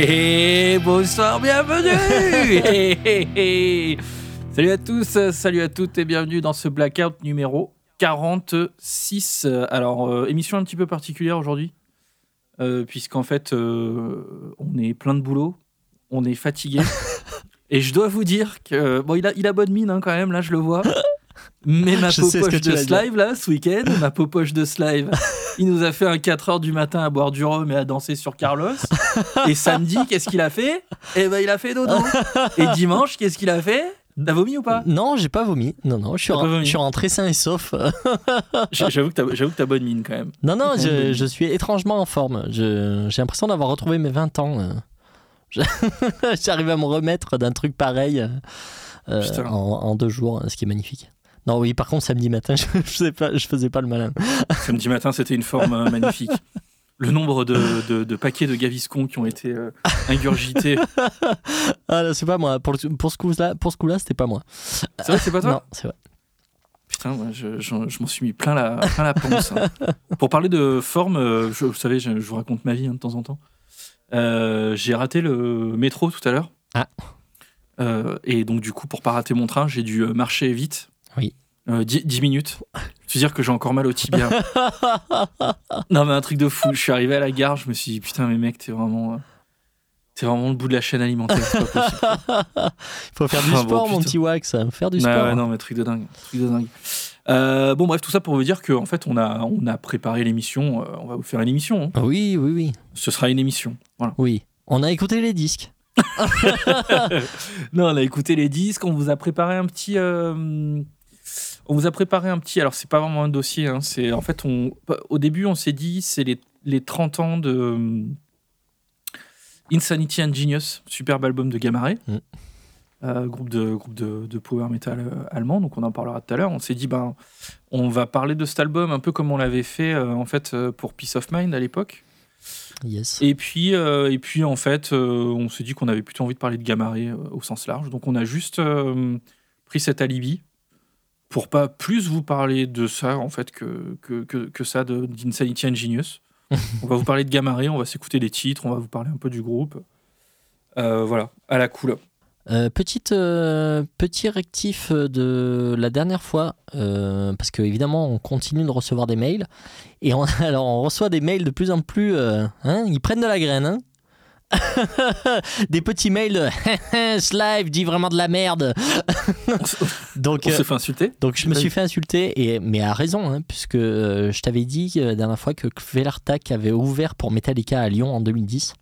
Et bonsoir, bienvenue. Salut à tous, salut à toutes et bienvenue dans ce blackout numéro 46. Alors, euh, émission un petit peu particulière aujourd'hui, euh, puisqu'en fait, euh, on est plein de boulot, on est fatigué. et je dois vous dire que, bon, il a, il a bonne mine hein, quand même, là, je le vois. Mais ma popoche tu de. Slive, là, ce week-end, ma popoche de Slive, il nous a fait un 4h du matin à boire du rhum et à danser sur Carlos. Et samedi, qu'est-ce qu'il a fait? Eh ben, il a fait dodo. Et dimanche, qu'est-ce qu'il a fait? T'as vomi ou pas? Non, j'ai pas vomi. Non, non, je suis, je suis rentré sain et sauf. J'avoue que t'as bonne mine quand même. non, non, je, je suis étrangement en forme. J'ai l'impression d'avoir retrouvé mes 20 ans. euh. J'arrive à me remettre d'un truc pareil euh, en deux jours, ce qui est magnifique. Non, oui, par contre, samedi matin, je, je, faisais, pas, je faisais pas le malin. Samedi matin, c'était une forme euh, magnifique. Le nombre de, de- de paquets de gaviscons qui ont été euh, ingurgités. Ah, là, c'est pas moi. Pour, pour ce coup-là, pour ce coup-là, c'était pas moi. C'est vrai, c'est pas toi Non, c'est vrai. Putain, moi, je, je- je m'en suis mis plein la, plein la panse. hein. Pour parler de forme, euh, je, vous savez, je, je vous raconte ma vie hein, de temps en temps. Euh, J'ai raté le métro tout à l'heure. Ah. Euh, et donc, du coup, pour pas rater mon train, j'ai dû marcher vite. Oui. Euh, 10, 10 minutes. Je veux dire que j'ai encore mal au tibia. non, mais un truc de fou. Je suis arrivé à la gare, je me suis dit, putain, mais mec, t'es vraiment. euh, T'es vraiment le bout de la chaîne alimentaire. c'est pas. Il faut faire du Ah, bon, sport, mon petit wax. Faire du Ouais, sport. ouais, non, mais truc de dingue. Truc de dingue. Euh, bon, bref, tout ça pour vous dire qu'en fait, on a, on a préparé l'émission. euh, on va vous faire une émission. hein. Oui, oui, oui. Ce sera une émission. Voilà. Oui. On a écouté les disques. Non, on a écouté les disques. On vous a préparé un petit. euh, on vous a préparé un petit. Alors, c'est pas vraiment un dossier. hein, c'est en fait, on, au début, on s'est dit, c'est les, les 30 ans de. euh, Insanity and Genius, superbe album de Gamma Ray, Mm. euh, groupe, de, groupe de, de power metal euh, allemand, donc on en parlera tout à l'heure. On s'est dit, ben, on va parler de cet album un peu comme on l'avait fait euh, en fait pour Peace of Mind à l'époque. Yes. Et puis, euh, et puis en fait, on s'est dit qu'on avait plutôt envie de parler de Gamma Ray, au sens large. Donc on a juste pris cet alibi pour pas plus vous parler de ça en fait que, que, que, que ça de- d'Insanity and Genius. on va vous parler de Gamma Ray, on va s'écouter des titres, on va vous parler un peu du groupe. Euh, voilà, à la cool. Euh, petite, euh, petit rectif de la dernière fois, euh, parce que évidemment on continue de recevoir des mails, et on, alors on reçoit des mails de plus en plus, hein, ils prennent de la graine, hein. des petits mails de ce live dit vraiment de la merde. donc, On euh, s'est fait insulter. donc je me suis fait insulter, et, mais à raison, hein, puisque euh, je t'avais dit euh, la dernière fois que Kvelartak avait ouvert pour Metallica à Lyon en 2010.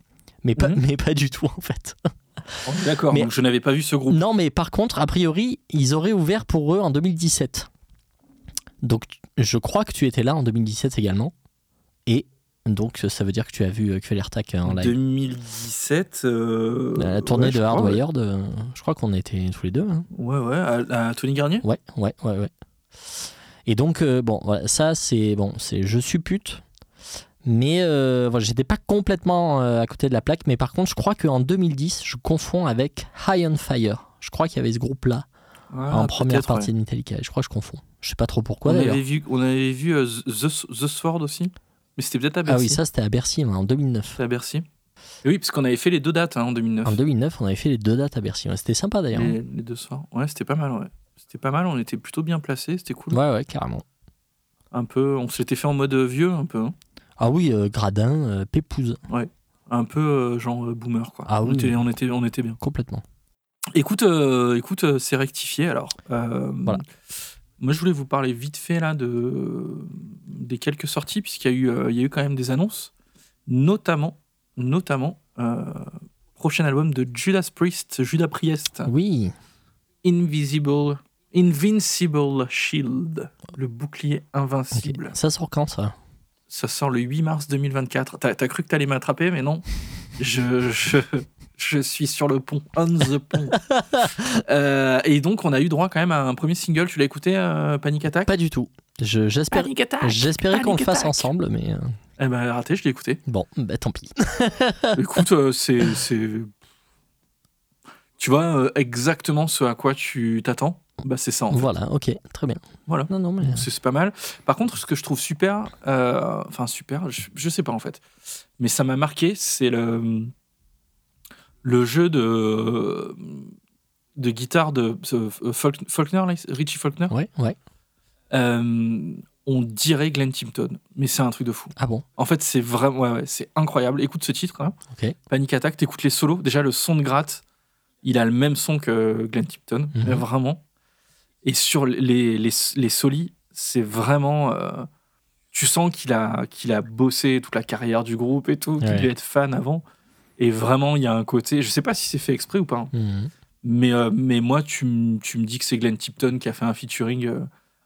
Mais pas, Mhm. mais pas du tout en fait. Est D'accord, donc je n'avais pas vu ce groupe. Non, mais par contre, a priori, ils auraient ouvert pour eux en 2017. Donc, je crois que tu étais là en 2017 également. Et donc, ça veut dire que tu as vu Quellertac en live. 2017. euh, La tournée ouais, de crois, ouais. Hardwired, euh, je crois qu'on était tous les deux. hein. Ouais, ouais, à, à Tony Garnier? Ouais, ouais, ouais, ouais. Et donc, euh, bon, voilà, ça, c'est bon, c'est je suppute. Mais euh, voilà, j'étais pas complètement euh, à côté de la plaque. Mais par contre, je crois qu'en 2010, je confonds avec High on Fire. Je crois qu'il y avait ce groupe-là Ah, en première partie ouais. de Metallica. Je crois que je confonds. Je sais pas trop pourquoi on avait vu, on avait vu euh, The, The Sword aussi, mais c'était peut-être à Bercy. Ah oui, ça c'était à Bercy ouais, en 2009. C'était à Bercy. Et oui, parce qu'on avait fait les deux dates hein, en 2009. En 2009, on avait fait les deux dates à Bercy. Ouais, C'était sympa d'ailleurs. les, les deux soirs. Ouais, c'était pas mal, ouais. C'était pas mal, on était plutôt bien placés, c'était cool. Ouais, ouais, carrément. Un peu, on s'était fait en mode vieux, un peu. hein. Ah oui, euh, Gradin, euh, Pépouze, Un peu euh, genre euh, boomer, quoi. Ah on, oui. était, on, était, on était bien. complètement. Écoute, euh, écoute euh, c'est rectifié alors. Euh, Voilà. Moi, je voulais vous parler vite fait là de des quelques sorties puisqu'il y a eu, euh, il y a eu quand même des annonces, notamment, notamment euh, prochain album de Judas Priest, Judas Priest, Oui, Invisible, Invincible Shield, le bouclier invincible. ça sort quand ça? Ça sort le 8 mars 2024. T'as as cru que t'allais m'attraper, mais non. Je, je, je suis sur le pont, on the pont. Euh, et donc, on a eu droit quand même à un premier single. Tu l'as écouté, euh, Panic Attack? Pas du tout. Je- J'espère. Panic Attack J'espérais qu'on le fasse Attack. ensemble, mais euh, Eh ben, raté, je l'ai écouté. bon, bah, tant pis. Écoute, euh, c'est. c'est- Tu vois euh, exactement ce à quoi tu t'attends Bah, c'est ça en fait. Voilà, ok, très bien. Voilà. Non, non, mais. C'est pas mal. Par contre, ce que je trouve super, euh, enfin super, je, je sais pas en fait, mais ça m'a marqué, c'est le le jeu de, de guitare de Faulk- Faulkner, Richie Faulkner, Ouais, ouais. euh, on dirait Glenn Tipton. Mais c'est un truc de fou. Ah bon? En fait, c'est vraiment, ouais, ouais, c'est incroyable. Écoute ce titre, hein. Panic Attack, t'écoutes les solos. Déjà, le son de gratte, il a le même son que Glenn Tipton, Mhm. vraiment. Et sur les, les, les solis, c'est vraiment. euh, tu sens qu'il a, qu'il a bossé toute la carrière du groupe et tout, qu'il Ouais. devait être fan avant. Et vraiment, il y a un côté. Je sais pas si c'est fait exprès ou pas, hein, Mhm. mais, euh, mais moi, tu, m- tu me dis que c'est Glenn Tipton qui a fait un featuring euh,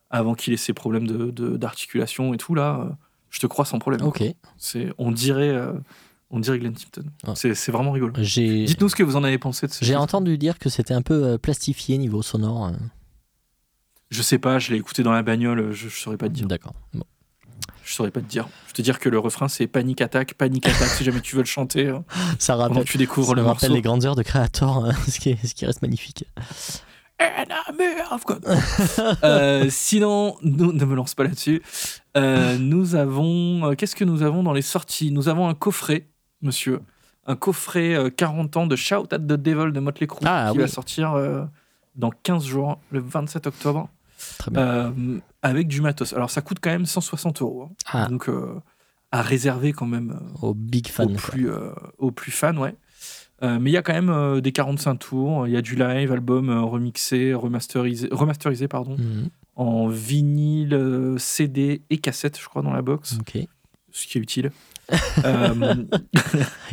avant qu'il ait ses problèmes de- de- d'articulation et tout, là. euh, je te crois sans problème. Ok. C'est, on dirait, euh, on dirait Glenn Tipton. Ah. C'est, c'est vraiment rigolo. J'ai Dites-nous ce que vous en avez pensé de ce j'ai titre. entendu dire que c'était un peu euh, plastifié niveau sonore. euh. Je sais pas, je l'ai écouté dans la bagnole, je, je saurais pas te dire. D'accord. Bon. Je saurais pas te dire. Je te dire que le refrain c'est panique attaque, panique attaque si jamais tu veux le chanter euh, Ça rappelle, tu découvres ça le morceau. les grandes heures de Creator, euh, ce, qui est- ce qui reste magnifique. Euh, sinon, nous, ne me lance pas là-dessus. Euh, nous avons. euh, Qu'est-ce que nous avons dans les sorties? Nous avons un coffret, monsieur. Un coffret euh, 40 ans de Shout at the Devil de Motley Crue Ah, qui oui. va sortir euh, dans 15 jours, le 27 octobre, Très bien. euh, avec du matos. Alors ça coûte quand même 160 euros. hein. ah, Donc euh, à réserver quand même euh, au big aux, fan. quoi. plus, aux plus fans, ouais. Euh, mais il y a quand même euh, des 45 tours, il y a du live, album euh, remixé, remasterisé, remasterisé pardon, Mhm. en vinyle, CD et cassette, je crois, dans la box, Ok. ce qui est utile. Euh,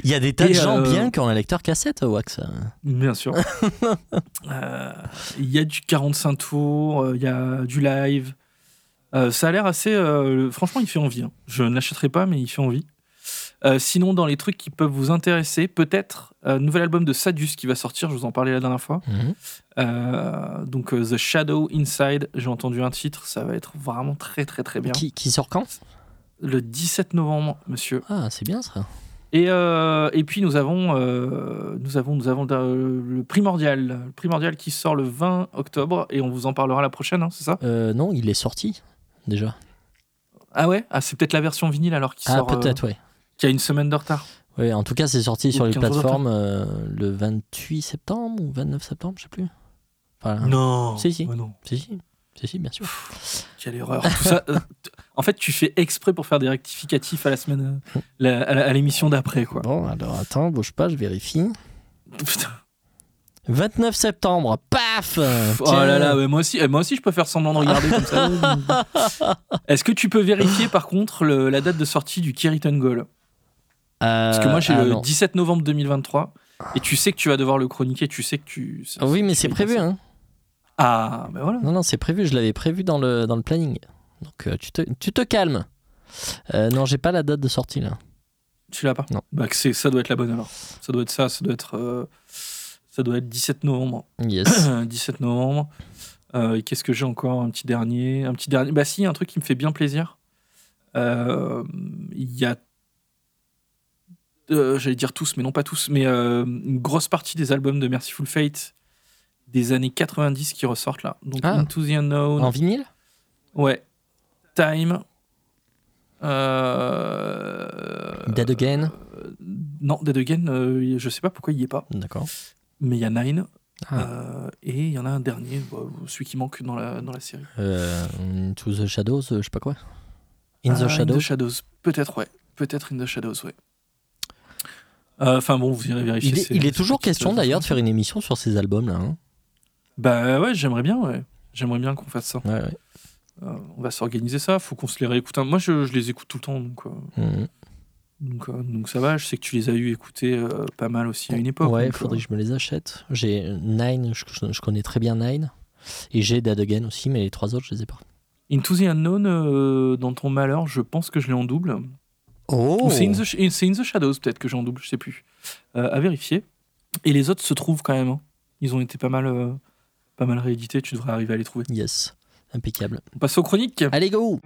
Il y a des tas de gens euh, bien qui ont un lecteur cassette, Wax. bien sûr. Euh, Il y a du 45 tours, euh, il y a du live. Euh, ça a l'air assez. euh, franchement, il fait envie. hein. Je ne l'achèterai pas, mais il fait envie. Euh, sinon, dans les trucs qui peuvent vous intéresser, peut-être un nouvel album de Sadus qui va sortir. Je vous en parlais la dernière fois. Mhm. Euh, donc euh, The Shadow Inside. J'ai entendu un titre. Ça va être vraiment très très très bien. Qui, qui sort quand? Le 17 novembre, monsieur. Ah, c'est bien ça. Et, euh, et puis nous avons, euh, nous avons, nous avons euh, le primordial, le primordial qui sort le 20 octobre et on vous en parlera la prochaine, hein, c'est ça? Euh, non, il est sorti déjà. Ah ouais, ah c'est peut-être la version vinyle alors qui Ah, sort, peut-être, ouais. qui a une semaine de retard. Oui, en tout cas, c'est sorti sur les 15 jours de plateformes euh, le 28 septembre ou 29 septembre, je sais plus. Non. Si, si. Ouais, non. Si, si. Si, si, bien sûr. Quelle erreur. Tout ça, euh, en fait, tu fais exprès pour faire des rectificatifs à la semaine, euh, la- à la- à l'émission d'après, quoi. Bon, alors attends, bouge pas, je vérifie. Putain. 29 septembre, paf Oh Tiens. là là, ouais, moi aussi, euh, moi aussi, je peux faire semblant de regarder comme ça. Est-ce que tu peux vérifier par contre le- la date de sortie du Kiriton Goal Parce que moi j'ai Euh, ah, le non. 17 novembre 2023 et tu sais que tu vas devoir le chroniquer, tu sais que tu. Ah oui, mais c'est prévu, passer. hein. Ah, ben voilà. Non, non, c'est prévu, je l'avais prévu dans le, dans le planning. Donc euh, tu, te, tu te calmes. Euh, non, j'ai pas la date de sortie là. Tu l'as pas Non. Bah c'est, ça doit être la bonne alors. Ça doit être ça, ça doit être, euh, ça doit être 17 novembre. Yes. 17 novembre. Euh, et qu'est-ce que j'ai encore? Un petit dernier, un petit dernier. Bah si, un truc qui me fait bien plaisir. Il y a, j'allais dire tous, mais non pas tous, mais une grosse partie des albums de Merciful Fate des années 90 qui ressortent là. Donc Ah. Into the Unknown, en vinyle? Ouais, Time. Euh, Dead Again euh, non, Dead Again, euh, je sais pas pourquoi il y est pas, D'accord. mais il y a Nine. Ah. Euh, et il y en a un dernier, bah, celui qui manque dans la, dans la série. To the Shadows, je sais pas quoi. In the Ah, Shadows. Shadows. Peut-être, ouais. Peut-être In the Shadows, ouais. Enfin bon, vous irez vérifier. Il est, ces- il est toujours question d'ailleurs de faire une émission sur ces albums là. hein. Bah ouais, j'aimerais bien, ouais. J'aimerais bien qu'on fasse ça. Ouais, ouais. Euh, on va s'organiser ça, faut qu'on se les réécoute. un- Moi, je, je les écoute tout le temps, donc, euh, Mhm. donc, euh, donc ça va. Je sais que tu les as eu écouter euh, pas mal aussi à une époque. Ouais, il faudrait euh, que je me les achète. J'ai Nine, je, je- je connais très bien Nine. Et j'ai Dead Again aussi, mais les trois autres, je les ai pas. Into the Unknown, euh, dans ton malheur, je pense que je l'ai en double. Oh Ou c'est in, the In Shadows, peut-être que j'ai en double, je sais plus. Euh, à vérifier. Et les autres se trouvent quand même. hein. Ils ont été pas mal, euh, pas mal réédités, tu devrais arriver à les trouver. Yes, impeccable. On passe aux chroniques. Allez, go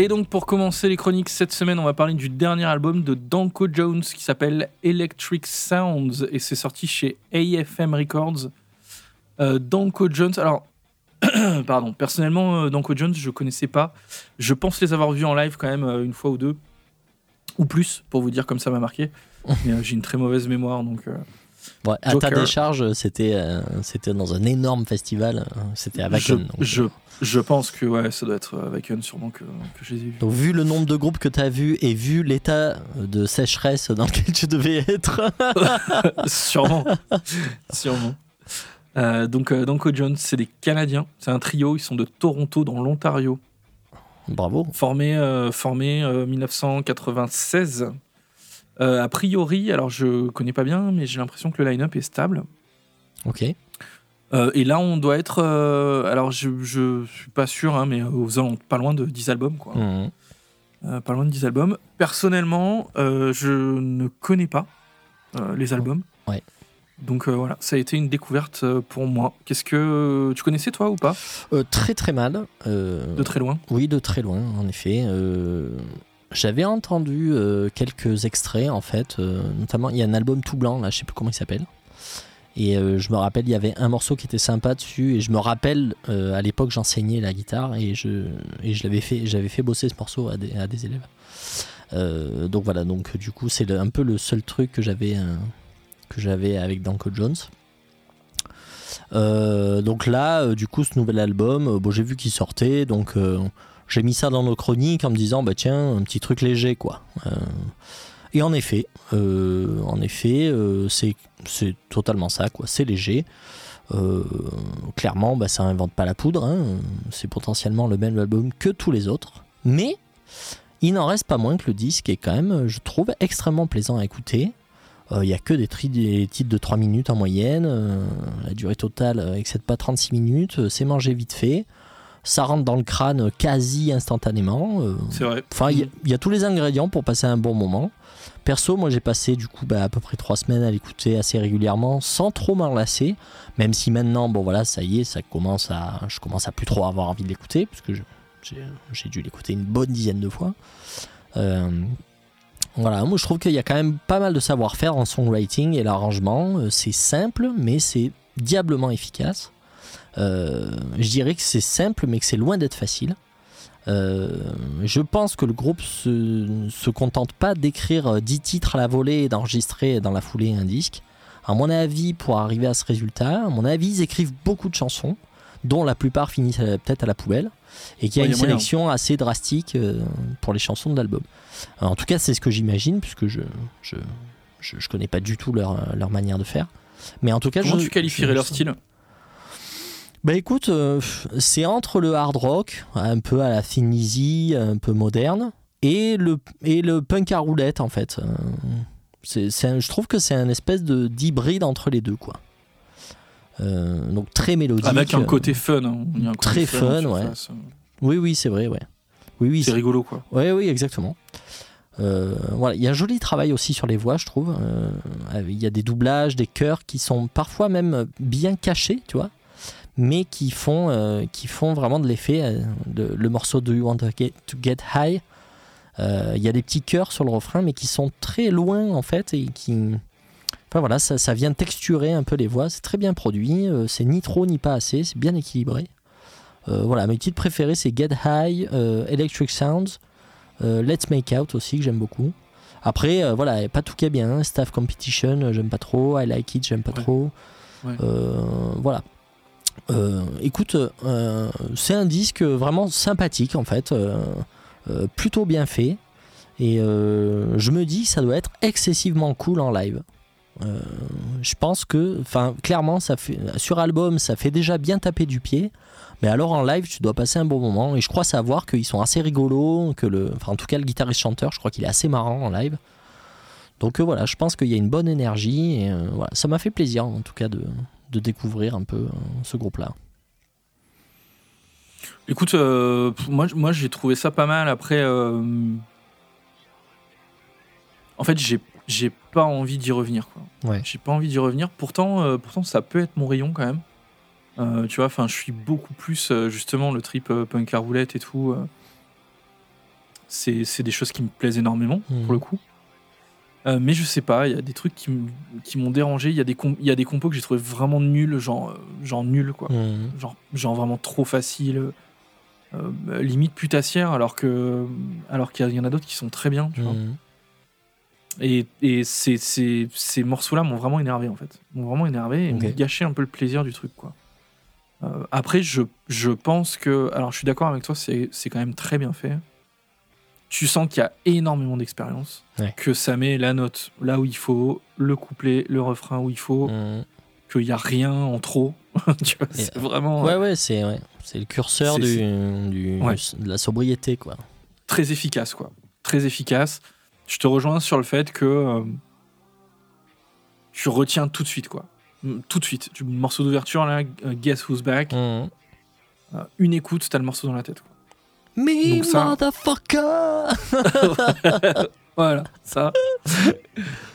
Et donc pour commencer les chroniques cette semaine, on va parler du dernier album de Danko Jones qui s'appelle Electric Sounds et c'est sorti chez AFM Records. Euh, Danko Jones, alors pardon, personnellement euh, Danko Jones je connaissais pas. Je pense les avoir vus en live quand même euh, une fois ou deux ou plus pour vous dire comme ça m'a marqué. Mais j'ai une très mauvaise mémoire donc. Euh, à ta décharge, c'était euh, c'était dans un énorme festival. euh, C'était à je, Wacken. donc, je, euh, je pense que ouais, ça doit être euh, avec Hun sûrement que, que je les ai vus. Donc, vu le nombre de groupes que tu as vus et vu l'état de sécheresse dans lequel tu devais être, sûrement. sûrement. Euh, donc, euh, Jones, c'est des Canadiens. C'est un trio. Ils sont de Toronto, dans l'Ontario. bravo. Formés euh, formés, euh, 1996. Euh, a priori, alors je connais pas bien, mais j'ai l'impression que le line-up est stable. Ok. Euh, et là, on doit être. euh, alors, je, je suis pas sûr, hein, mais aux alentours- pas loin de 10 albums, quoi. Euh, pas loin de 10 albums. Personnellement, je ne connais pas les albums. Ouais. Donc euh, voilà, ça a été une découverte pour moi. Qu'est-ce que tu connaissais toi ou pas? Euh, très très mal. euh, De très loin. Oui, de très loin, en effet. J'avais entendu euh, quelques extraits, en fait. euh, notamment, il y a un album tout blanc, là, je sais plus comment il s'appelle. Et euh, je me rappelle, il y avait un morceau qui était sympa dessus. Et je me rappelle, à l'époque, j'enseignais la guitare et je, l'avais fait, j'avais fait bosser ce morceau à des, élèves. Donc voilà, donc du coup, c'est un peu le seul truc que j'avais que j'avais avec Danko Jones. Donc là, du coup, ce nouvel album, bon, j'ai vu qu'il sortait, donc j'ai mis ça dans nos chroniques en me disant, bah tiens, un petit truc léger, quoi. Euh, et en effet, euh, en effet, euh, c'est totalement ça, quoi. C'est léger. Clairement, bah, ça invente pas la poudre. hein. C'est potentiellement le même album que tous les autres, mais il n'en reste pas moins que le disque est quand même, je trouve, extrêmement plaisant à écouter. Il n'y a que des, des titres de 3 minutes en moyenne. la durée totale excède pas 36 minutes. c'est mangé vite fait. Ça rentre dans le crâne quasi instantanément. euh, C'est vrai. Enfin, il y a- il y, a tous les ingrédients pour passer un bon moment. Perso, moi j'ai passé du coup bah, à peu près trois semaines à l'écouter assez régulièrement sans trop m'enlacer. Même si maintenant, bon voilà, ça y est, ça commence à, je commence à plus trop avoir envie de l'écouter parce que je- j'ai j'ai dû l'écouter une bonne dizaine de fois. Euh, voilà, moi je trouve qu'il y a quand même pas mal de savoir-faire en songwriting et l'arrangement. Euh, C'est simple, mais c'est diablement efficace. Euh, je dirais que c'est simple, mais que c'est loin d'être facile. Euh, je pense que le groupe se, se contente pas d'écrire euh, 10 titres à la volée et d'enregistrer dans la foulée un disque. À mon avis, pour arriver à ce résultat, à mon avis, ils écrivent beaucoup de chansons, dont la plupart finissent euh, peut-être à la poubelle, et qu'il y a Ouais, une y a moyen. sélection assez drastique euh, pour les chansons de l'album. En tout cas, c'est ce que j'imagine, puisque je je, je, je connais pas du tout leur, leur manière de faire. Mais en tout cas, Comment je- tu qualifierais leur style? Bah écoute, euh, c'est entre le hard rock, un peu à la Thin un peu moderne, et le, et le punk à roulette en fait. Euh, c'est un- je trouve que c'est un espèce de, d'hybride entre les deux quoi. Euh, donc très mélodique. Avec un côté fun. hein. Il y a un côté très fun, en ouais. surface. Oui, oui, c'est vrai, ouais. Oui, oui, C'est rigolo quoi. Oui, oui, exactement. Euh, voilà, il y a un joli travail aussi sur les voix, je trouve. Euh, il y a des doublages, des chœurs qui sont parfois même bien cachés, tu vois, mais qui font, euh, qui font vraiment de l'effet. Euh, le, le morceau Do You Want to Get, to Get High, euh, il y a des petits chœurs sur le refrain, mais qui sont très loin en fait et qui. Enfin voilà, ça, ça vient texturer un peu les voix. C'est très bien produit. c'est ni trop ni pas assez. C'est bien équilibré. Voilà, mes titres préférés c'est Get High, Electric Sounds, Let's Make Out aussi que j'aime beaucoup. Après, voilà, pas tout qui est bien. hein. Staff Competition, j'aime pas trop. I Like It, j'aime pas Ouais. trop. Ouais. Voilà. Euh, écoute, euh, c'est un disque vraiment sympathique en fait, euh, plutôt bien fait. Et je me dis ça doit être excessivement cool en live. Je pense que, enfin, clairement, sur album, ça fait déjà bien taper du pied. Mais alors en live, tu dois passer un bon moment. Et je crois savoir qu'ils sont assez rigolos. Que le, enfin, en tout cas, le guitariste-chanteur, je crois qu'il est assez marrant en live. Donc voilà, je pense qu'il y a une bonne énergie. Et ça m'a fait plaisir en tout cas de, de découvrir un peu euh, ce groupe-là. Écoute, euh, moi, moi j'ai trouvé ça pas mal. Après, euh, en fait, j'ai j'ai pas envie d'y revenir. Quoi. Ouais. J'ai pas envie d'y revenir. Pourtant, euh, pourtant, ça peut être mon rayon quand même. Euh, tu vois, enfin, je suis beaucoup plus justement le trip euh, punk à roulette et tout. euh. C'est c'est des choses qui me plaisent énormément, pour le coup. Euh, mais je sais pas, il y a des trucs qui m'ont dérangé. Il y, a des y a des compos que j'ai trouvé vraiment nuls, genre, euh, genre nuls, quoi. Mhm. Genre, genre vraiment trop facile, euh, limite putassière, alors que alors qu'il y, en a d'autres qui sont très bien, tu vois. Mhm. Et, et ces, ces, ces morceaux-là m'ont vraiment énervé, en fait. M'ont vraiment énervé et m'ont gâché un peu le plaisir du truc, quoi. Euh, après, je, je pense que. Alors, je suis d'accord avec toi, c'est c'est quand même très bien fait. Tu sens qu'il y a énormément d'expérience, Ouais. que ça met la note là où il faut, le couplet, le refrain où il faut, Mhm. qu'il n'y a rien en trop. tu vois, Et- c'est vraiment Ouais, ouais, c'est ouais. le curseur du, du- Ouais. de la sobriété, quoi. très efficace, quoi. Très efficace. Je te rejoins sur le fait que euh, tu retiens tout de suite, quoi. Mm, Tout de suite. Du morceau d'ouverture, là, euh, Guess Who's Back. Mhm. Euh, une écoute, t'as le morceau dans la tête. Me, Donc ça- motherfucker Voilà, ça.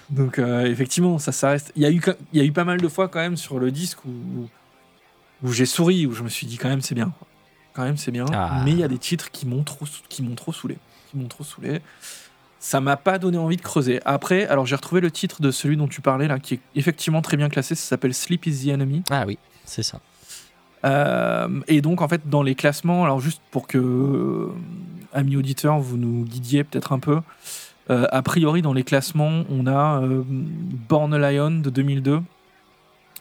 Donc, euh, effectivement, ça, ça reste. Il y, a eu, il y a eu pas mal de fois, quand même, sur le disque où, où j'ai souri, où je me suis dit, quand même, c'est bien. Quand même, c'est bien. Ah. Mais il y a des titres qui m'ont trop, qui m'ont trop saoulé. Qui m'ont trop saoulé. Ça m'a pas donné envie de creuser. Après, alors j'ai retrouvé le titre de celui dont tu parlais, là, qui est effectivement très bien classé. Ça s'appelle Sleep is the Enemy. Ah oui, c'est ça. Euh, et donc, en fait, dans les classements, alors juste pour que, euh, amis auditeurs, vous nous guidiez peut-être un peu, euh, a priori, dans les classements, on a Born a Lion de 2002,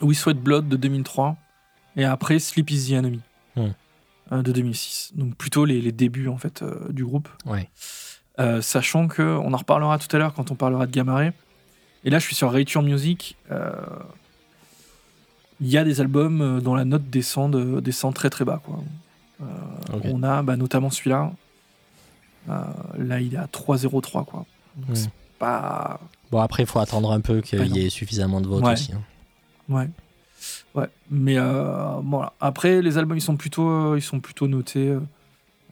We Sweat Blood de 2003, et après Sleep is the Enemy Hmm. de 2006. Donc, plutôt les, les débuts, en fait, euh, du groupe. Ouais. Euh, sachant que, on en reparlera tout à l'heure quand on parlera de Gamaré. Et là, je suis sur Rature Music. euh, Il y a des albums euh, dont la note descend, de- descend très très bas. Quoi. Euh. On a bah, notamment celui-là. Euh, là, il est à 3,03. Quoi. Donc, Hmm. pas. Bon, après, il faut attendre un peu qu'il y ait suffisamment de votes Ouais. aussi. hein. Ouais. Ouais. Mais euh, bon, après, les albums, ils sont plutôt, ils sont plutôt notés.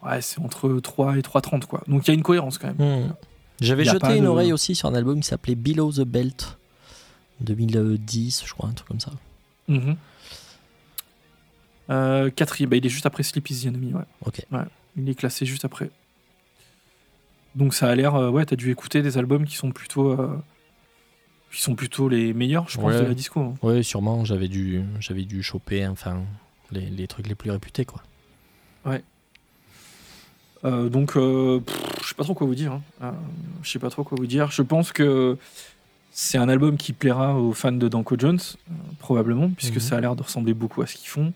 ouais, c'est entre 3 et 3,30. Quoi. Donc, il y a une cohérence quand même. Hmm. J'avais jeté une de- oreille aussi sur un album qui s'appelait Below the Belt 2010, je crois, un truc comme ça. Mhm. Euh, quatrième, bah, il est juste après Sleep is the Enemy, ouais. Ok. Ouais, il est classé juste après. Donc ça a l'air, euh, ouais, t'as dû écouter des albums qui sont plutôt, euh, qui sont plutôt les meilleurs, je pense, Ouais. de la disco. hein. Oui, sûrement, j'avais dû, j'avais dû choper enfin, les, les trucs les plus réputés. Quoi. Euh, donc, je sais pas trop quoi vous dire. hein. Je sais pas trop quoi vous dire. Je pense que c'est un album qui plaira aux fans de Danko Jones, euh, probablement, puisque Mhm. ça a l'air de ressembler beaucoup à ce qu'ils font.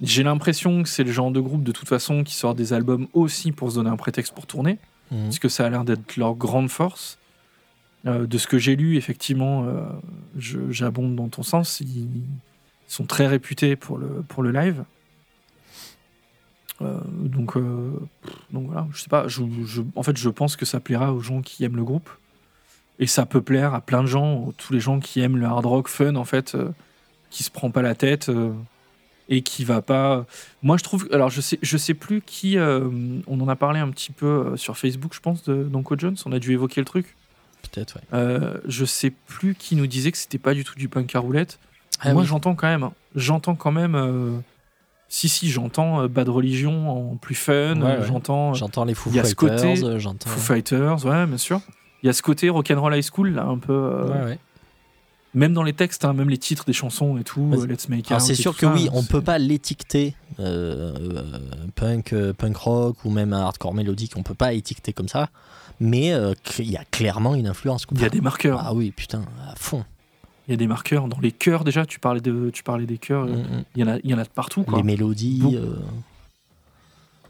J'ai l'impression que c'est le genre de groupe, de toute façon, qui sort des albums aussi pour se donner un prétexte pour tourner. Mhm. parce que ça a l'air d'être leur grande force. Euh, de ce que j'ai lu, effectivement, euh, j'abonde dans ton sens. Ils sont très réputés pour le, pour le live. Euh, donc, euh, donc voilà, je sais pas. Je, je- en fait, je pense que ça plaira aux gens qui aiment le groupe. Et ça peut plaire à plein de gens, tous les gens qui aiment le hard rock fun, en fait, euh, qui se prend pas la tête euh, et qui va pas. Moi, je trouve. Alors, je sais, je sais plus qui. euh, on en a parlé un petit peu euh, sur Facebook, je pense, de d'Uncle Jones. On a dû évoquer le truc. Peut-être, ouais. Euh, je sais plus qui nous disait que c'était pas du tout du punk à roulette. Ah Moi, oui. j'entends quand même. hein. J'entends quand même. euh, si, si, j'entends euh, Bad Religion en plus fun. Ouais, euh, ouais. J'entends euh, J'entends les Foo Fighters, euh, j'entends. Foo Fighters, ouais, bien sûr. Il y a ce côté rock'n'roll high school, là, un peu. euh, Ouais, ouais. Même dans les textes, hein, même les titres des chansons et tout. Euh, Let's Make Alors Out c'est sûr que ça, oui, hein, on peut pas l'étiqueter euh, euh, punk, euh, punk rock ou même hardcore mélodique, on peut pas étiqueter comme ça, mais euh, il y a clairement une influence. Il y a des marqueurs. Ah oui, putain, à fond. Il y a des marqueurs dans les chœurs déjà. Tu parlais de, tu parlais des chœurs. Mm, mm. Il y en a, il y en a de partout. Quoi. Les mélodies. Euh,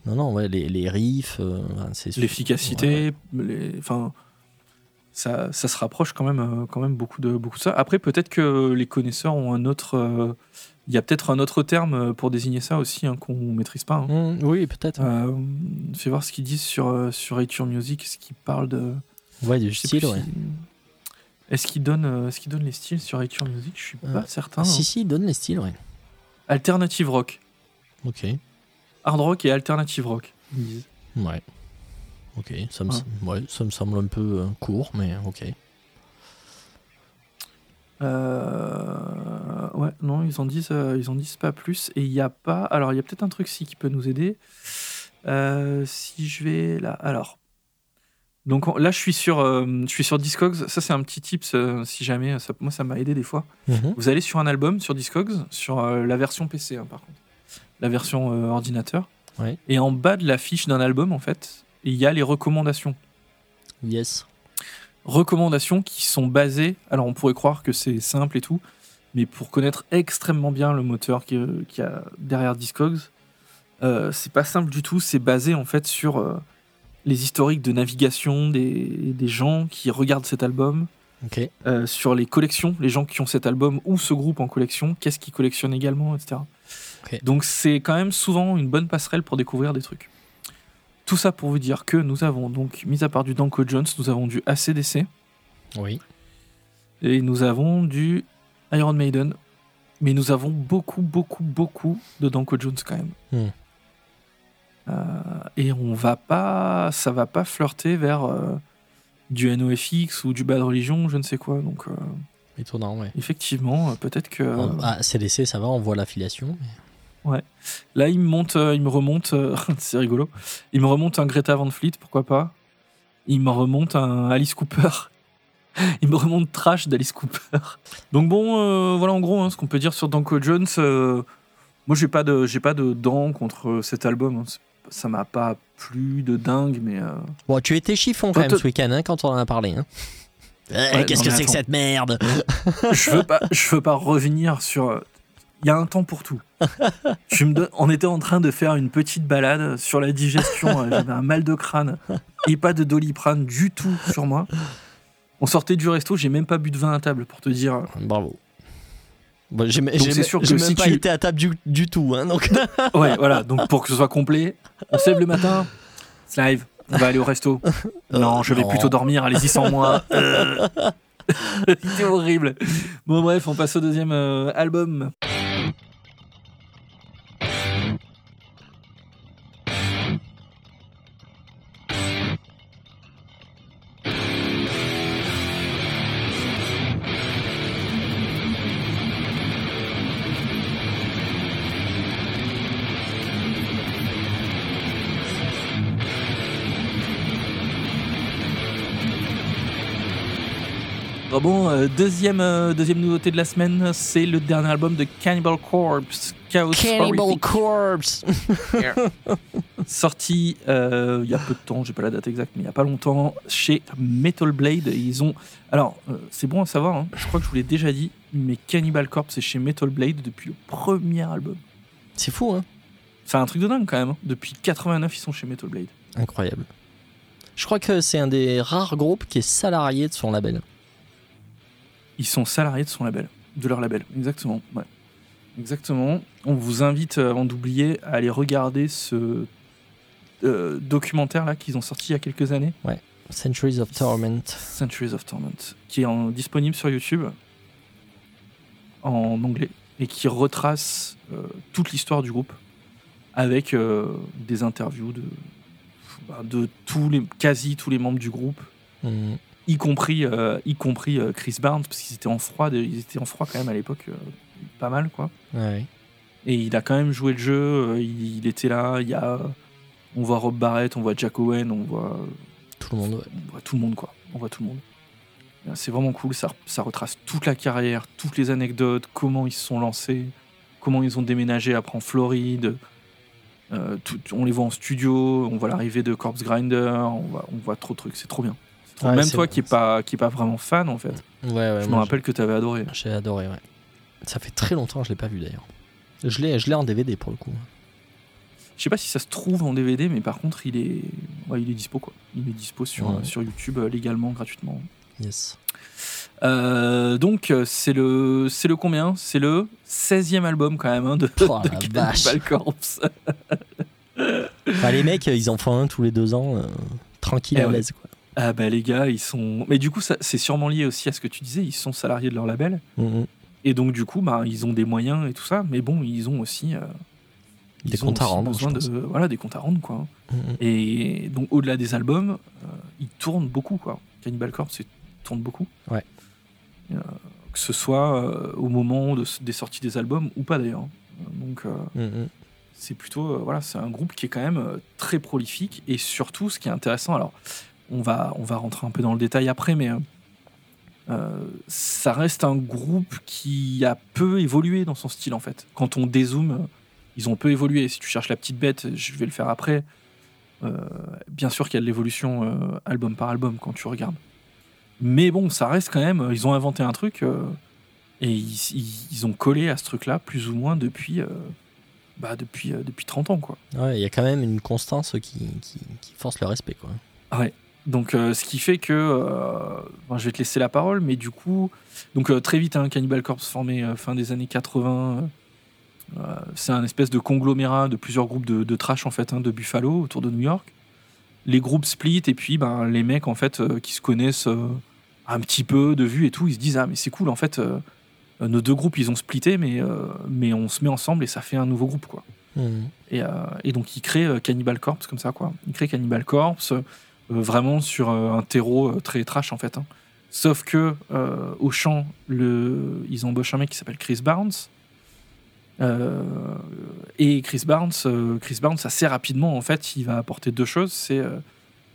Non, non, ouais, les, les riffs, euh, L'efficacité, les- enfin, ça, ça se rapproche quand même, euh, quand même beaucoup de, beaucoup de ça. Après, peut-être que les connaisseurs ont un autre, euh, il y a peut-être un autre terme euh, pour désigner ça aussi hein, qu'on maîtrise pas. hein. Mm, oui, peut-être. Euh, fais voir ce qu'ils disent sur sur Nature Music, ce qu'ils parlent de. ouais, du style, ouais. si- Est-ce qu'ils donnent, est-ce qu'ils donnent les styles sur Nature Music? Je suis Euh, pas certain. si, hein. si, donne les styles, ouais. Alternative rock, Ok, hard rock et alternative rock. ils disent. ouais. Ok, ça me, Ouais. ouais, ça me semble un peu euh, court, mais ok. Euh, ouais, non, ils en disent, euh, ils en disent pas plus. Et il n'y a pas. Alors, il y a peut-être un truc si qui peut nous aider. Euh, si je vais là, alors, Donc on- là, je suis sur, je suis sur Discogs. Ça, c'est un petit tips si jamais. Ça, moi, ça m'a aidé des fois. Mhm. Vous allez sur un album sur Discogs, sur la version PC hein, par contre, la version ordinateur. Ouais. Et en bas de la fiche d'un album, en fait, il y a les recommandations. Yes. Recommandations qui sont basées. Alors, on pourrait croire que c'est simple et tout, mais pour connaître extrêmement bien le moteur qui, qui a derrière Discogs, euh, c'est pas simple du tout. C'est basé en fait sur euh, les historiques de navigation des, des gens qui regardent cet album, euh, sur les collections, les gens qui ont cet album ou ce groupe en collection, qu'est-ce qu'ils collectionnent également, etc. Donc c'est quand même souvent une bonne passerelle pour découvrir des trucs. Tout ça pour vous dire que nous avons donc, mis à part du Danko Jones, nous avons du ACDC Oui. et nous avons du Iron Maiden, mais nous avons beaucoup, beaucoup, beaucoup de Danko Jones quand même. Hmm. Euh, et on va pas, ça va pas flirter vers euh, du NoFX ou du Bad Religion, je ne sais quoi. Donc euh, Étonnant, ouais. effectivement, peut-être que Ah, CDC, ça va, on voit l'affiliation. mais- là il me monte, euh, il me remonte, euh, c'est rigolo. Il me remonte un Greta Van Fleet, pourquoi pas. Il me remonte un Alice Cooper. Il me remonte Trash d'Alice Cooper. Donc bon, euh, voilà en gros hein, ce qu'on peut dire sur Danko Jones. euh, moi j'ai pas de, j'ai pas de dents contre cet album. hein. Ça m'a pas plu de dingue, mais euh, Bon, tu étais chiffon quand même ce week-end hein, quand on en a parlé. Eh, Ouais, Qu'est-ce que c'est que cette merde? Je veux pas, je veux pas revenir sur. Euh, Il y a un temps pour tout. Je me donne- on était en train de faire une petite balade sur la digestion. euh, J'avais un mal de crâne et pas de doliprane du tout sur moi. On sortait du resto, j'ai même pas bu de vin à table pour te dire. Bravo. Bon, j'ai c'est sûr que même si pas tu- été à table du, du tout. Hein, donc... Ouais, voilà. Donc pour que ce soit complet, on se lève le matin, c'est live, on va aller au resto. Non, je vais non. plutôt dormir, allez-y sans moi. Euh. C'était horrible. Bon, bref, on passe au deuxième euh, album. Ah bon, euh, deuxième, euh, deuxième nouveauté de la semaine, c'est le dernier album de Cannibal Corpse, Chaos Cannibal Horrific. Corpse sorti euh, il y a peu de temps, j'ai pas la date exacte, mais il y a pas longtemps, chez Metal Blade. Ils ont. Alors, euh, c'est bon à savoir, hein, je crois que je vous l'ai déjà dit, mais Cannibal Corpse est chez Metal Blade depuis le premier album. C'est fou, hein C'est un truc de dingue quand même. hein. Depuis 89, ils sont chez Metal Blade. Incroyable. Je crois que c'est un des rares groupes qui est salarié de son label. Ils sont salariés de son label, de leur label, exactement. Ouais. Exactement. On vous invite, euh, avant d'oublier, à aller regarder ce euh, documentaire là qu'ils ont sorti il y a quelques années. Centuries of Torment. Centuries of Torment, qui est en- disponible sur YouTube en anglais et qui retrace euh, toute l'histoire du groupe avec euh, des interviews de, bah, de tous les, quasi tous les membres du groupe, Hmm. Y compris, euh, y compris euh, Chris Barnes, parce qu'ils étaient en froid, ils étaient en froid quand même à l'époque, euh, pas mal quoi. Ouais. Et il a quand même joué le jeu, il, il était là, il y a, on voit Rob Barrett, on voit Jack Owen, on voit Tout le monde, ouais. on voit tout le monde quoi. On voit tout le monde. C'est vraiment cool, ça, ça retrace toute la carrière, toutes les anecdotes, comment ils se sont lancés, comment ils ont déménagé après en Floride. Tout- on les voit en studio, on voit l'arrivée de Corpse Grinder, on voit, on voit trop de trucs, c'est trop bien. Ouais, Même toi vrai, qui n'es pas, qui est pas vraiment fan en fait, Ouais, ouais, je me rappelle que tu avais adoré. J'ai adoré, ouais. Ça fait très longtemps que je l'ai pas vu d'ailleurs. Je l'ai, je l'ai en DVD pour le coup. Je sais pas si ça se trouve en DVD, mais par contre il est, ouais, il est dispo quoi. Il est dispo sur, Ouais. sur YouTube euh, légalement, gratuitement. Yes. Euh, donc euh, c'est le c'est le combien? C'est le 16e album quand même hein, de, Oh, de la vache. Cannibal Corpse. Enfin, les mecs, ils en font un tous les deux ans, euh, tranquille Eh à ouais. l'aise. Quoi. Ah bah les gars, ils sont mais du coup ça c'est sûrement lié aussi à ce que tu disais, ils sont salariés de leur label Mhm. et donc du coup bah ils ont des moyens et tout ça, mais bon, ils ont aussi euh, Des ils ont comptes à rendre, besoin de voilà, des comptes à rendre quoi. Mhm. Et donc au-delà des albums, euh, ils tournent beaucoup quoi. Cannibal Corpse ils tournent beaucoup. Ouais. Euh, que ce soit au moment de- des sorties des albums ou pas d'ailleurs. Donc Mhm. c'est plutôt voilà c'est un groupe qui est quand même très prolifique et surtout ce qui est intéressant alors on va, on va rentrer un peu dans le détail après, mais euh, ça reste un groupe qui a peu évolué dans son style en fait. Quand on dézoome, ils ont peu évolué. Si tu cherches la petite bête, je vais le faire après. Euh, bien sûr qu'il y a de l'évolution euh, album par album quand tu regardes. Mais bon, ça reste quand même. Ils ont inventé un truc et ils, ont collé à ce truc-là plus ou moins depuis, bah, depuis, depuis 30 ans. Quoi. Ouais, il y a quand même une constance qui, qui, qui force le respect. Quoi. Ouais, donc, euh, ce qui fait que. Euh, je vais te laisser la parole, mais du coup. Donc, euh, très vite, hein, Cannibal Corpse formé fin des années 80. c'est un espèce de conglomérat de plusieurs groupes de, trash, en fait, hein, de Buffalo, autour de New York. Les groupes split, et puis ben, les mecs, en fait, qui se connaissent un petit peu de vue et tout, ils se disent Ah, mais c'est cool, en fait. nos deux groupes, ils ont splitté, mais, mais on se met ensemble et ça fait un nouveau groupe, quoi. Mmh. Et, et, donc, ils créent Cannibal Corpse, comme ça, quoi. Ils créent Cannibal Corpse. Euh, vraiment sur euh, un terreau euh, très trash en fait. Hein. Sauf que au chant, le... ils embauchent un mec qui s'appelle Chris Barnes. et Chris Barnes, Chris Barnes, assez rapidement, en fait, il va apporter deux choses. C'est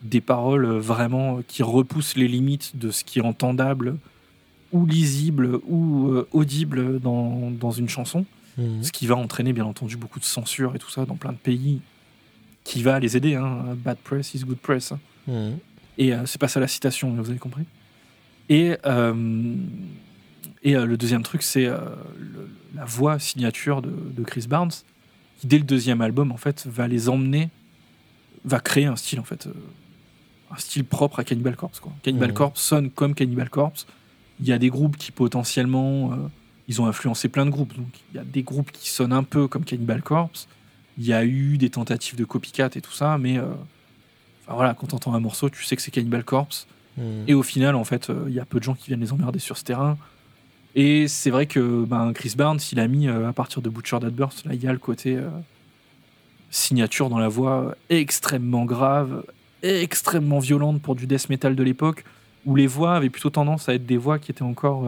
des paroles vraiment qui repoussent les limites de ce qui est entendable ou lisible ou audible dans, dans, une chanson. Mhm. Ce qui va entraîner, bien entendu, beaucoup de censure et tout ça dans plein de pays qui va les aider. Hein. Bad press is good press. Hein. Mhm. Et euh, c'est pas ça la citation, vous avez compris? Et, euh, et euh, le deuxième truc, c'est la voix signature de, Chris Barnes, qui dès le deuxième album, en fait, va les emmener, va créer un style, en fait, un style propre à Cannibal Corpse. Quoi. Cannibal mhm. Corpse sonne comme Cannibal Corpse. Il y a des groupes qui potentiellement, ils ont influencé plein de groupes. Donc il y a des groupes qui sonnent un peu comme Cannibal Corpse. Il y a eu des tentatives de copycat et tout ça, mais voilà, quand t'entends un morceau, tu sais que c'est Cannibal Corpse. Hmm. Et au final, en fait, euh, il y a peu de gens qui viennent les emmerder sur ce terrain. Et c'est vrai que ben, Chris Barnes, il a mis euh, à partir de Butcher That Burst, là, il y a le côté euh, signature dans la voix extrêmement grave, extrêmement violente pour du death metal de l'époque, où les voix avaient plutôt tendance à être des voix qui étaient encore.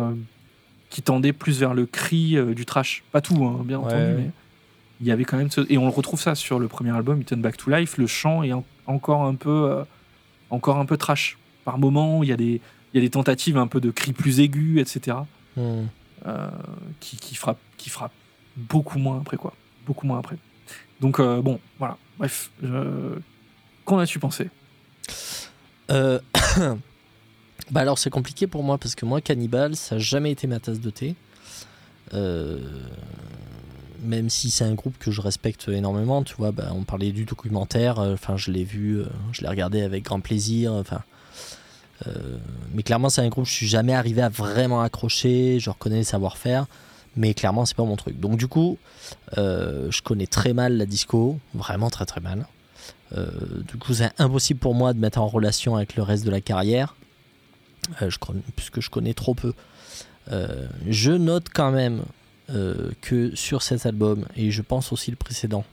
qui tendaient plus vers le cri du trash. Pas tout, hein, bien entendu, mais il y avait quand même Et on le retrouve ça sur le premier album, Turn Back to Life, le chant est encore un peu, euh, encore un peu trash. Par moments, il y, a des, il y a des tentatives un peu de cris plus aigus, etc. Hmm. Euh, qui, qui, frappent, qui frappent beaucoup moins après, quoi. Beaucoup moins après. Donc, euh, bon, voilà. Bref, qu'en as-tu pensé? Bah alors c'est compliqué pour moi parce que moi Cannibal ça n'a jamais été ma tasse de thé. Euh, même si c'est un groupe que je respecte énormément, tu vois, bah, on parlait du documentaire, euh, enfin je l'ai vu, euh, je l'ai regardé avec grand plaisir, enfin. Euh, mais clairement, c'est un groupe je suis jamais arrivé à vraiment accrocher. Je reconnais les savoir-faire, mais clairement, c'est pas mon truc. Donc, du coup, je connais très mal la disco, vraiment très très mal. du coup, c'est impossible pour moi de mettre en relation avec le reste de la carrière, puisque je connais trop peu. je note quand même que sur cet album, et je pense aussi le précédent,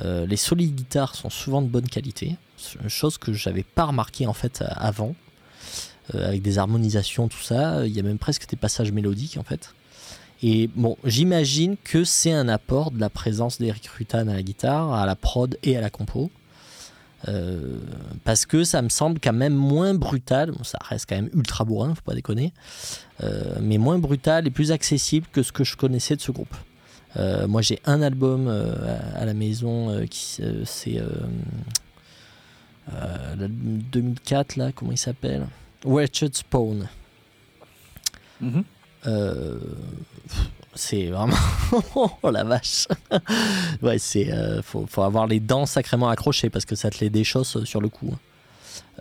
euh, les solides guitares sont souvent de bonne qualité, chose que j'avais pas remarqué en fait avant, euh, avec des harmonisations, tout ça. Il y a même presque des passages mélodiques en fait. Et bon, j'imagine que c'est un apport de la présence d'Eric Rutan à la guitare, à la prod et à la compo. Euh, parce que ça me semble quand même moins brutal, ça reste quand même ultra bourrin, faut pas déconner, euh, mais moins brutal et plus accessible que ce que je connaissais de ce groupe. Euh, moi j'ai un album à la maison qui c'est 2004 là, comment il s'appelle? Wretched Spawn. Mm-hmm c'est vraiment oh la vache ouais c'est euh, faut, faut, avoir les dents sacrément accrochées parce que ça te les déchausse sur le coup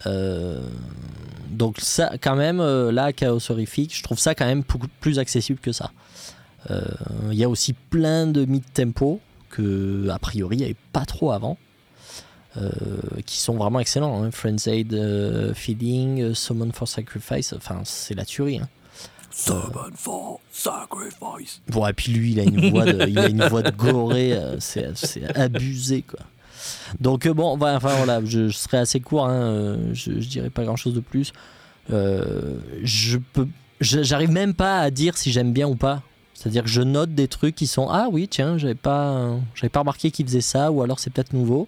euh, donc ça quand même euh, là chaos horrifique je trouve ça quand même plus accessible que ça il y a aussi plein de mid tempo que a priori il n'y avait pas trop avant qui sont vraiment excellents hein. Friends Aid Feeding Summon for Sacrifice enfin c'est la tuerie hein. Sacrifice. Bon, et puis lui, il a une voix de, il a une voix de goré, euh, c'est, abusé, quoi. Donc, euh, bon, enfin, voilà, je, serai assez court, hein, euh, je, je dirais pas grand chose de plus. je peux, j'arrive même pas à dire si j'aime bien ou pas. C'est-à-dire que je note des trucs qui sont ah oui tiens j'avais pas j'avais pas remarqué qu'il faisait ça ou alors c'est peut-être nouveau.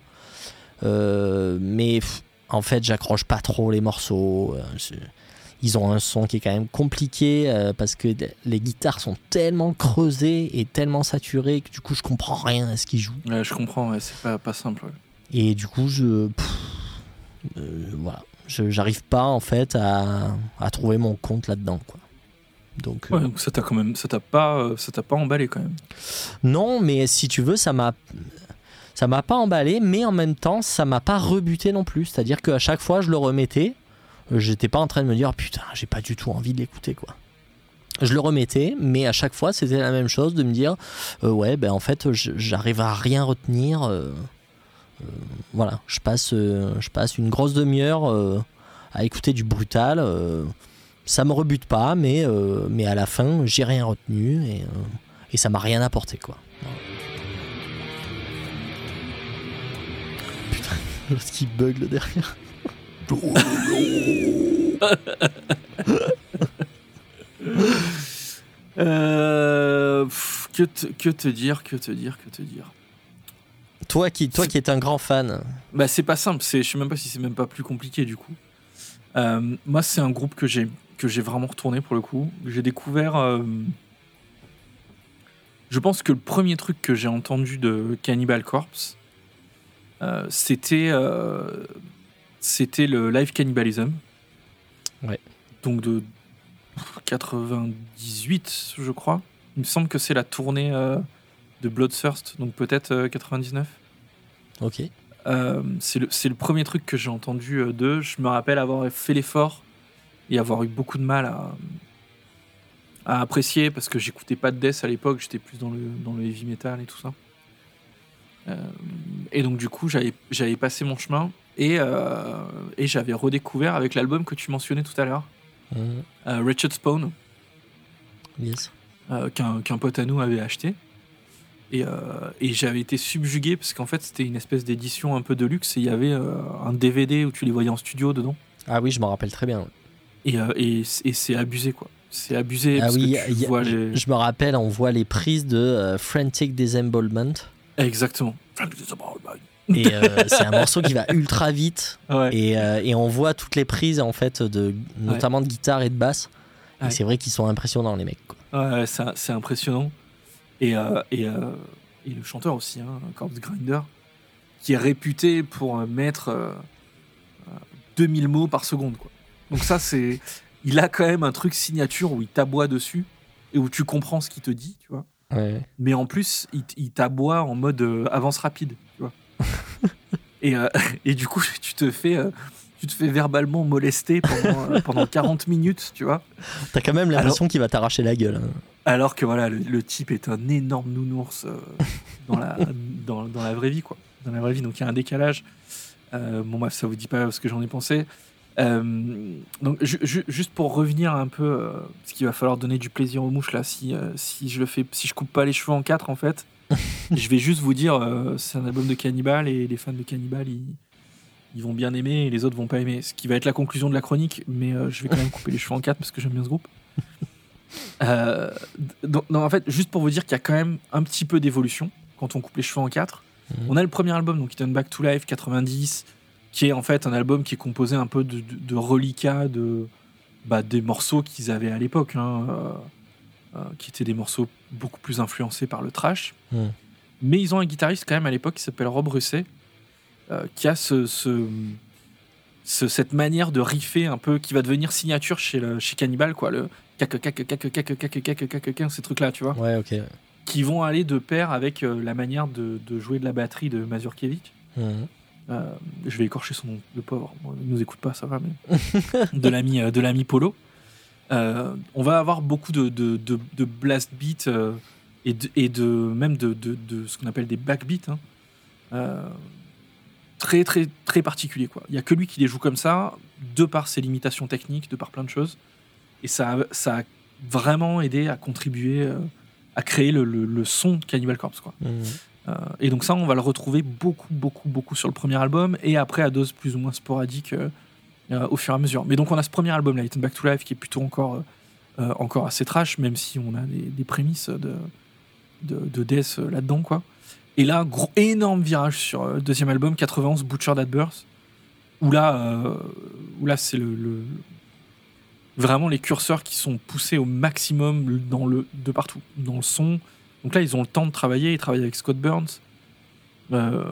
mais en fait, j'accroche pas trop les morceaux. Ils ont un son qui est quand même compliqué euh, parce que les guitares sont tellement creusées et tellement saturées que du coup je comprends rien à ce qu'ils jouent. Ouais, je comprends, ouais, c'est pas, pas simple. ouais. Et du coup, je. pff, euh, voilà. J'arrive pas en fait à, à trouver mon compte là-dedans. Quoi. Donc, euh, donc ça t'a quand même, ça t'a pas, ça t'a pas emballé quand même. non, mais si tu veux, ça m'a. Ça m'a pas emballé, mais en même temps, ça m'a pas rebuté non plus. C'est-à-dire qu'à chaque fois, je le remettais. Euh, J'étais pas en train de me dire putain, j'ai pas du tout envie de l'écouter quoi. Je le remettais, mais à chaque fois, c'était la même chose de me dire euh, ouais, ben en fait, j'arrive à rien retenir. euh, euh, voilà, je passe, je passe une grosse demi-heure à écouter du brutal. ça me rebute pas, mais, mais à la fin, j'ai rien retenu et, et ça m'a rien apporté quoi. Putain, l'autre qui bug le derrière. Euh, pff, que, te, que te dire, que te dire, que te dire. Toi qui, toi qui es un grand fan, Bah c'est pas simple, je sais même pas si c'est même pas plus compliqué du coup. Euh, moi c'est un groupe que j'ai que j'ai vraiment retourné pour le coup. J'ai découvert. euh, je pense que le premier truc que j'ai entendu de Cannibal Corpse, c'était c'était le live cannibalism. Ouais. Donc de 98 je crois. Il me semble que c'est la tournée euh, de Bloodthirst, donc peut-être euh, 99. ok. Euh, c'est le, premier truc que j'ai entendu euh, d'eux. Je me rappelle avoir fait l'effort et avoir eu beaucoup de mal à, à apprécier parce que j'écoutais pas de death à l'époque, j'étais plus dans le, dans le heavy metal et tout ça. Euh, et donc du coup, j'avais passé mon chemin et, euh, et j'avais redécouvert avec l'album que tu mentionnais tout à l'heure, Mhm. euh, Wretched Spawn, Yes. euh, qu'un qu'un pote à nous avait acheté. Et, euh, et j'avais été subjugué parce qu'en fait c'était une espèce d'édition un peu de luxe et il y avait euh, un DVD où tu les voyais en studio dedans. Ah oui, je m'en rappelle très bien. Et, euh, et, c'est abusé quoi. C'est abusé Ah parce oui, que tu a- vois les... Je me rappelle, on voit les prises de Frantic Disembowelment. Exactement. Et euh, c'est un morceau qui va ultra vite. Ouais. Et, euh, et on voit toutes les prises, en fait, de, notamment de guitare et de basse. Ouais. C'est vrai qu'ils sont impressionnants, les mecs. Ouais, c'est impressionnant. Et, euh, et, et le chanteur aussi, hein, Corpse Grinder, qui est réputé pour mettre euh, euh, 2000 mots par seconde. Quoi. Donc ça, c'est... Il a quand même un truc signature où il t'aboie dessus et où tu comprends ce qu'il te dit, tu vois. Mais en plus, il, il t'aboie en mode avance rapide. Et, euh, et du coup, tu te fais... euh, tu te fais verbalement molester pendant, euh, pendant 40 minutes, tu vois. T'as quand même l'impression qu'il va t'arracher la gueule. hein. Alors que voilà, le, le type est un énorme nounours dans, la, dans, dans la vraie vie, quoi. Dans la vraie vie, donc il y a un décalage. Bon, bref, ça vous dit pas ce que j'en ai pensé. Euh, donc, ju- ju- juste pour revenir un peu, euh, parce qu'il va falloir donner du plaisir aux mouches là, si, euh, si je le fais, si je coupe pas les cheveux en quatre, en fait, je vais juste vous dire, euh, c'est un album de Cannibal et les fans de Cannibal, ils, ils vont bien aimer et les autres vont pas aimer. Ce qui va être la conclusion de la chronique, mais euh, je vais quand même couper les cheveux en quatre parce que j'aime bien ce groupe. Euh, donc, non, en fait, juste pour vous dire qu'il y a quand même un petit peu d'évolution quand on coupe les cheveux en quatre. Mhm. On a le premier album, donc Turn Back to Life 90, qui est en fait un album qui est composé un peu de, de, de reliquats de, bah, des morceaux qu'ils avaient à l'époque, hein, euh, qui étaient des morceaux beaucoup plus influencés par le trash. Hmm. Mais ils ont un guitariste quand même à l'époque qui s'appelle Rob Russet, euh, qui a ce, ce, cette manière de riffer un peu, qui va devenir signature chez, le, chez Cannibal, quoi, le cac cac cac cac cac cac cac ces trucs-là, tu vois. Qui vont aller de pair avec euh, la manière de, jouer de la batterie de Mazurkiewicz. Mmh. Je vais écorcher son nom, le pauvre. Il nous écoute pas, ça va, mais. de l'ami Polo. Euh, on va avoir beaucoup de, de, de- de blast beats euh, et, de, et de même de, ce qu'on appelle des backbeats. hein. Euh, très très très particulier quoi. Il y a que lui qui les joue comme ça, de par ses limitations techniques, de par plein de choses. Et ça, a- ça a vraiment aidé à contribuer euh, à créer le, le- le son de Cannibal Corpse quoi. Euh, et donc ça, on va le retrouver beaucoup, beaucoup, beaucoup sur le premier album et après à dose plus ou moins sporadique au fur et à mesure. Mais donc on a ce premier album, Light and Back to Life, qui est plutôt encore, euh, euh, encore assez trash, même si on a des, prémices de, de, de death euh, là-dedans, quoi. Et là, énorme virage sur euh, le deuxième album, 91, Butcher That Birth, où là, euh, là c'est le, vraiment les curseurs qui sont poussés au maximum dans le, de partout, dans le son. Donc là, ils ont le temps de travailler. Ils travaillent avec Scott Burns. Euh,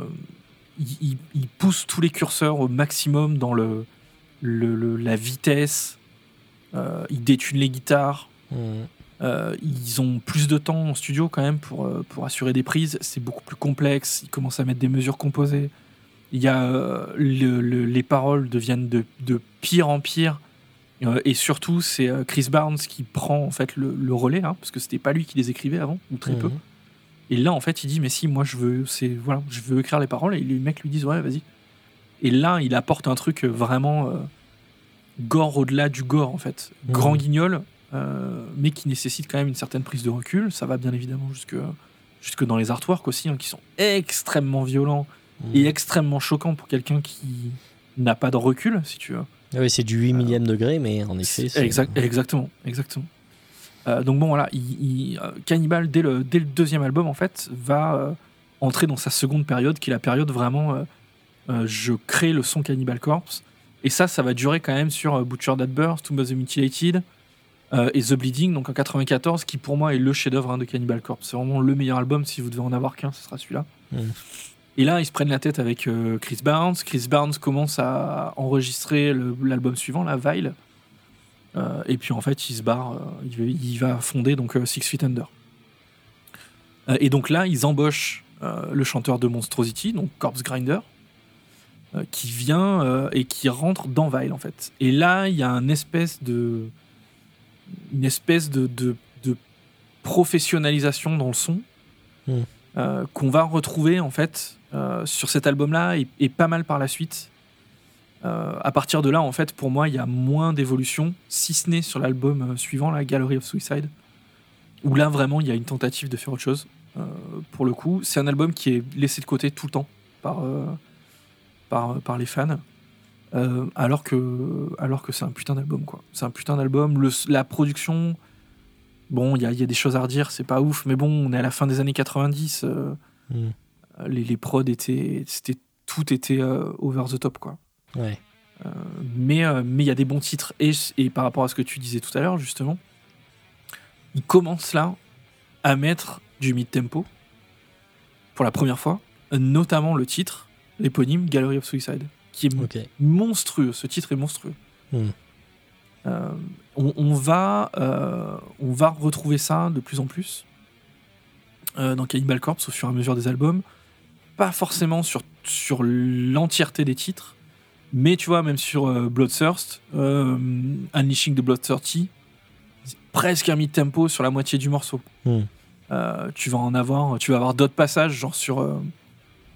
ils poussent tous les curseurs au maximum dans le, le- le- la vitesse. Euh, ils détunent les guitares. Mhm. Euh, ils ont plus de temps en studio quand même pour, euh, pour assurer des prises. C'est beaucoup plus complexe. Ils commencent à mettre des mesures composées. Il y a, euh, le- le- les paroles deviennent de, de pire en pire. Euh, et surtout, c'est Chris Barnes qui prend en fait le, le relais, hein, parce que c'était pas lui qui les écrivait avant, ou très peu. Mhm. Et là, en fait, il dit mais si, moi je veux, c'est voilà, je veux écrire les paroles. Et les mecs lui disent ouais, vas-y. Et là, il apporte un truc vraiment euh, gore au-delà du gore en fait, Mhm. grand guignol, euh, mais qui nécessite quand même une certaine prise de recul. Ça va bien évidemment jusque jusque dans les artworks aussi, hein, qui sont extrêmement violents Mhm. et extrêmement choquants pour quelqu'un qui n'a pas de recul, si tu veux. Ah oui, c'est du 8 millième degré, mais en effet. c'est- Exact, exactement, exactement. Euh, donc bon voilà, il, il- euh, Cannibal dès le, dès le deuxième album en fait va euh, entrer dans sa seconde période qui est la période vraiment euh, euh, je crée le son Cannibal Corpse et ça ça va durer quand même sur euh, Butcher That Burst, Tomb of the Mutilated euh, et The Bleeding donc en 94 qui pour moi est le chef-d'œuvre hein, de Cannibal Corpse. C'est vraiment le meilleur album si vous devez en avoir qu'un, ce sera celui-là. Mhm. Et là, ils se prennent la tête avec euh, Chris Barnes. Chris Barnes commence à enregistrer l'album suivant, la Vile. Euh, et puis en fait, il se barre, euh, il, va, fonder donc euh, Six Feet Under. Euh, et donc là, ils embauchent euh, le chanteur de Monstrosity, donc Corpse Grinder, euh, qui vient euh, et qui rentre dans Vile en fait. Et là, il y a une espèce de, une espèce de, de, de professionnalisation dans le son Mm. euh, qu'on va retrouver en fait sur cet album-là et, et pas mal par la suite. À partir de là, en fait, pour moi, il y a moins d'évolution, si ce n'est sur l'album suivant, la Gallery of Suicide, où là, vraiment, il y a une tentative de faire autre chose. Pour le coup, c'est un album qui est laissé de côté tout le temps par, par, par les fans. Euh, alors que, alors que c'est un putain d'album, quoi. C'est un putain d'album. La production, bon, il y a, il y a des choses à redire, c'est pas ouf, mais bon, on est à la fin des années 90. euh, Mhm. les, les prods étaient, c'était, tout était euh, over the top, quoi. Ouais. Mais mais il y a des bons titres. Et, et par rapport à ce que tu disais tout à l'heure, justement, il commence là à mettre du mid-tempo pour la première fois, notamment le titre, l'éponyme Gallery of Suicide, qui est monstrueux. Ce titre est monstrueux. Hmm. Euh, on, on va, euh, on va retrouver ça de plus en plus euh, dans Cannibal Corpse au fur et à mesure des albums. Pas forcément sur, sur l'entièreté des titres, mais tu vois, même sur Bloodthirst, Unleashing the Bloodthirsty, c'est presque un mid-tempo sur la moitié du morceau. Hmm. Tu vas en avoir, tu vas avoir d'autres passages, genre sur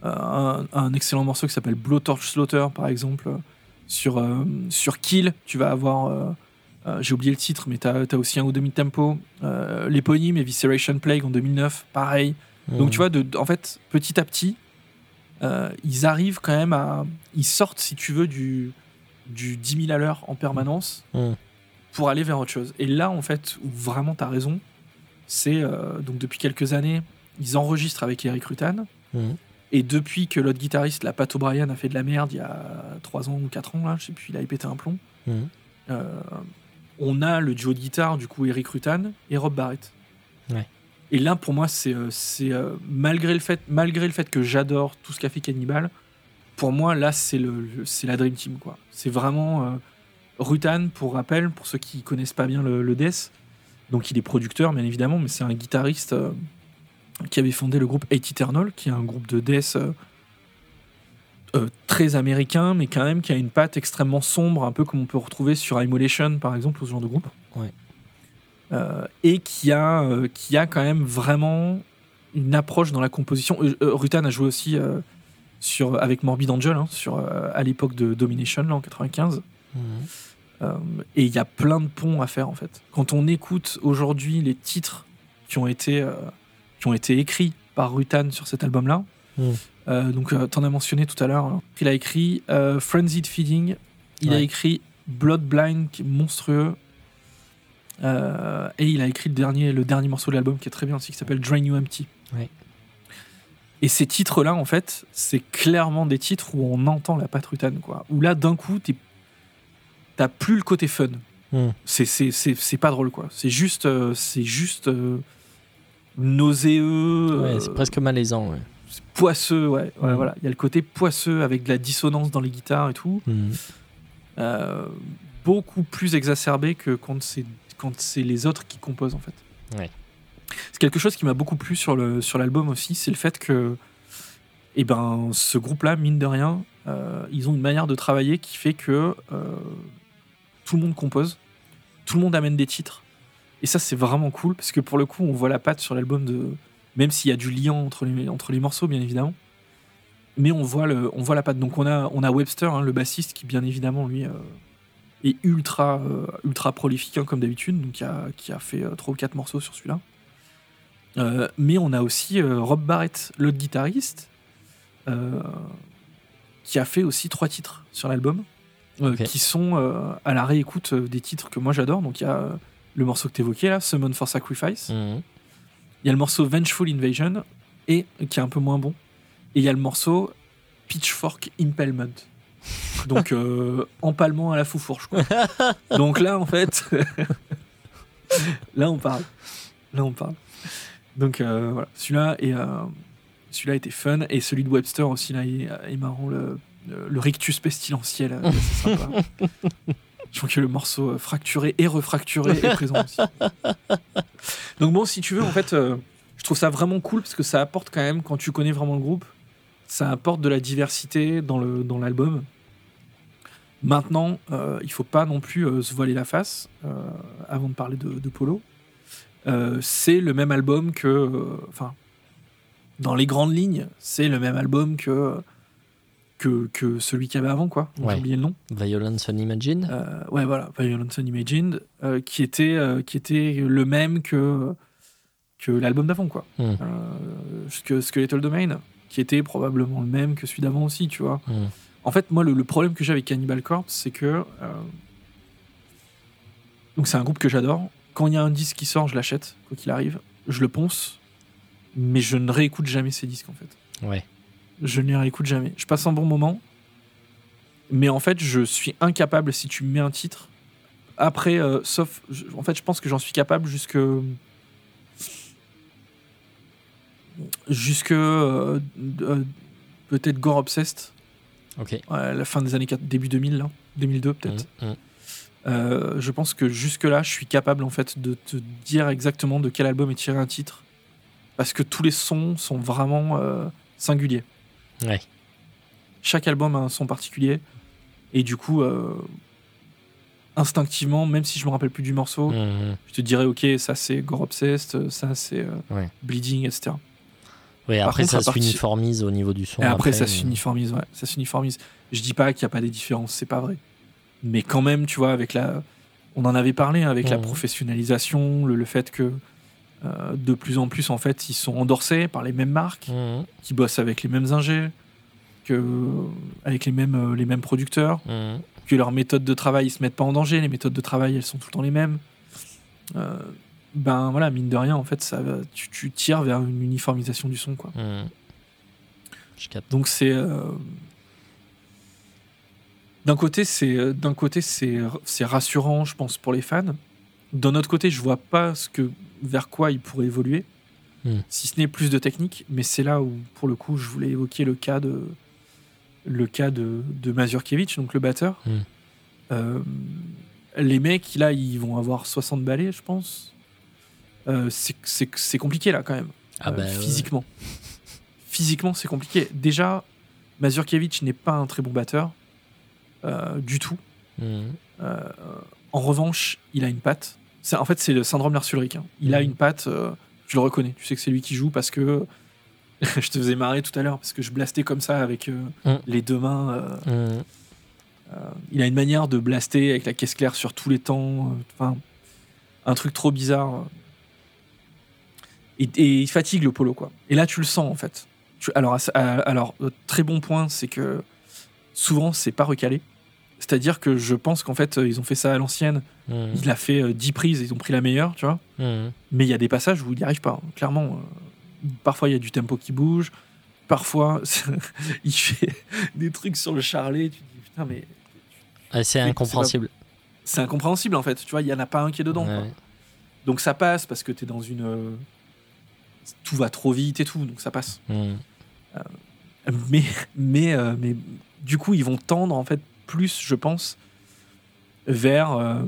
un, un excellent morceau qui s'appelle Blowtorch Slaughter, par exemple. Sur, euh, sur Kill, tu vas avoir, euh, euh, j'ai oublié le titre, mais tu as, aussi un ou demi tempo. Euh, L'éponyme Evisceration Plague en 2009, pareil. Donc Mhm. tu vois, de, en fait, petit à petit, euh, ils arrivent quand même à. Ils sortent, si tu veux, du, du 10 000 à l'heure en permanence Mhm. pour aller vers autre chose. Et là, en fait, où vraiment tu as raison, c'est euh, donc depuis quelques années, ils enregistrent avec Eric Rutan. Mhm. Et depuis que l'autre guitariste, la Pat O'Brien, a fait de la merde il y a 3 ans ou 4 ans, là, je sais plus, il a pété un plomb, Mhm. euh, on a le duo de guitare, du coup, Eric Rutan et Rob Barrett. Ouais. Et là, pour moi, c'est euh, euh, malgré, le fait, malgré le fait que j'adore tout ce qu'a fait Cannibal, pour moi, là, c'est le, le- c'est la Dream Team. quoi. C'est vraiment euh, Rutan, pour rappel, pour ceux qui connaissent pas bien le, le death. Donc, il est producteur, bien évidemment, mais c'est un guitariste euh, qui avait fondé le groupe Eight Eternal, qui est un groupe de death euh, euh, très américain, mais quand même qui a une patte extrêmement sombre, un peu comme on peut retrouver sur Immolation, par exemple, ou ce genre de groupe. Ouais. Euh, et qui a, euh, qui a quand même vraiment une approche dans la composition. Rutan a joué aussi sur, avec Morbid Angel, hein, sur, à l'époque de Domination, là, en 95. Mhm. Et il y a plein de ponts à faire en fait. Quand on écoute aujourd'hui les titres qui ont été, qui ont été écrits par Rutan sur cet album-là, Mm. euh, donc tu t'en as mentionné tout à l'heure, hein. il a écrit euh, Frenzied Feeding, il a écrit Blood Blind qui est monstrueux, euh, et il a écrit le dernier, le dernier morceau de l'album qui est très bien aussi, qui s'appelle Drain You Empty. Ouais. Et ces titres-là, en fait, c'est clairement des titres où on entend la patte Rutan, quoi. Où là, d'un coup, t'as plus le côté fun. Hmm. C'est- pas drôle, quoi. C'est juste, euh, c'est juste euh, nauséeux, Ouais, euh, c'est presque malaisant. ouais. poisseux, ouais. ouais, Mm. voilà. Il y a le côté poisseux avec de la dissonance dans les guitares et tout. Hmm. Euh, beaucoup plus exacerbé que quand c'est quand c'est les autres qui composent en fait. Ouais. C'est quelque chose qui m'a beaucoup plu sur le sur l'album aussi, c'est le fait que eh ben ce groupe-là mine de rien, euh, ils ont une manière de travailler qui fait que euh, tout le monde compose, tout le monde amène des titres et ça c'est vraiment cool parce que pour le coup on voit la patte sur l'album de même s'il y a du lien entre les entre les morceaux bien évidemment. Mais on voit le on voit la patte. Donc on a on a Webster hein, le bassiste qui bien évidemment lui euh, est ultra euh, ultra prolifique hein, comme d'habitude. Donc qui a, qui a fait euh, trois ou quatre morceaux sur celui-là. Euh, mais on a aussi Rob Barrett l'autre guitariste qui a fait aussi trois titres sur l'album qui sont à la réécoute des titres que moi j'adore. Donc il y a le morceau que tu évoquais là Summon for Sacrifice. Hmm. il y a le morceau Vengeful Invasion et qui est un peu moins bon et il y a le morceau Pitchfork Impalement donc euh, empalement à la foufourche quoi. donc là en fait là on parle. Là on parle. Donc euh, voilà. Celui-là est euh, celui-là était fun et celui de Webster aussi là est, est marrant le, le, rictus pestilentiel euh, c'est sympa je trouve que le morceau euh, fracturé et refracturé est présent aussi. Donc bon si tu veux en fait euh, je trouve ça vraiment cool parce que ça apporte quand même quand tu connais vraiment le groupe ça apporte de la diversité dans le dans l'album. Maintenant euh, il faut pas non plus euh, se voiler la face avant de parler de, de Polo. C'est le même album que enfin dans les grandes lignes c'est le même album que que, que celui qu'il y avait avant quoi Ouais. j'ai oublié le nom Violence Unimagined euh, ouais, voilà, Violence Unimagined, euh, qui, était, euh, qui était le même que, que l'album d'avant, quoi. Euh, que Skeletal Domain, qui était probablement le même que celui d'avant aussi, tu vois. Hmm. En fait, moi, le, le problème que j'ai avec Cannibal Corpse, c'est que. euh, donc, c'est un groupe que j'adore. Quand il y a un disque qui sort, je l'achète, quoi qu'il arrive. Je le ponce, mais je ne réécoute jamais ces disques, en fait Ouais. Je ne les réécoute jamais. Je passe un bon moment, mais en fait, je suis incapable si tu me mets un titre. Après, euh, sauf, je- en fait, je pense que j'en suis capable jusque jusque euh, euh, peut-être Gore Obsessed, Ok. à la fin des années 4, début 2000, là, 2002 peut-être. Hmm. Euh, je pense que jusque-là, je suis capable en fait de te dire exactement de quel album est tiré un titre, parce que tous les sons sont vraiment singuliers. Ouais. Chaque album a un son particulier, et du coup, euh, instinctivement, même si je me rappelle plus du morceau, Hmm. je te dirais ok, ça c'est Gore Obsessed, ça c'est euh, Ouais. Bleeding, etc. Ouais, Par après contre, ça s'uniformise au niveau du son. Et après, ça euh, s'uniformise, ouais, ça s'uniformise. Je dis pas qu'il n'y a pas des différences, c'est pas vrai. Mais quand même, tu vois, avec la. On en avait parlé, avec la Mhm. professionnalisation, le, le fait que euh, de plus en plus, en fait, ils sont endorsés par les mêmes marques, hmm. qui bossent avec les mêmes ingés, que, avec les mêmes, euh, les mêmes producteurs, Hmm. que leurs méthodes de travail, ils se mettent pas en danger, les méthodes de travail, elles sont tout le temps les mêmes. Euh, ben voilà, mine de rien, en fait, ça, va- tu, tu tires vers une uniformisation du son, quoi. Hmm. Je capte. Donc c'est euh, d'un côté c'est euh, d'un côté c'est c'est rassurant, je pense pour les fans. D'un autre côté, je vois pas ce que vers quoi il pourrait évoluer, Hmm. si ce n'est plus de technique. Mais c'est là où pour le coup, je voulais évoquer le cas de le cas de, de Mazurkiewicz, donc le batteur. Hmm. Euh, les mecs là, ils vont avoir 60 balais, je pense. Euh, c'est- compliqué là quand même Ah euh, ouais. physiquement. Physiquement, c'est compliqué. Déjà, Mazurkiewicz n'est pas un très bon batteur du tout. Hmm. En revanche, il a une patte. C'est- En fait, c'est le syndrome Lars Ulrich, hein. Il a Mhm. une patte, euh, je le reconnais. Tu sais que c'est lui qui joue parce que je te faisais marrer tout à l'heure parce que je blastais comme ça avec euh, Mhm. les deux mains. euh, Hmm. il a une manière de blaster avec la caisse claire sur tous les temps. Enfin, un truc trop bizarre. Et, et il fatigue le polo, quoi. Et là, tu le sens, en fait. Tu- alors, alors, très bon point, c'est que souvent, c'est pas recalé. C'est-à-dire que je pense qu'en fait, euh, ils ont fait ça à l'ancienne. Hmm. Il a fait euh, 10 prises, ils ont pris la meilleure, tu vois. Hmm. Mais il y a des passages où il n'y arrive pas. hein. Clairement, euh, parfois il y a du tempo qui bouge, parfois, il fait des trucs sur le charlet. Tu te dis, putain, mais Ah, c'est incompréhensible. c'est incompréhensible en fait. Tu vois, il y en a pas un qui est dedans. quoi. Donc ça passe parce que tu es dans une. euh, Tout va trop vite et tout, donc ça passe. Mm. Mais, mais, mais du coup, ils vont tendre en fait plus, je pense, vers euh,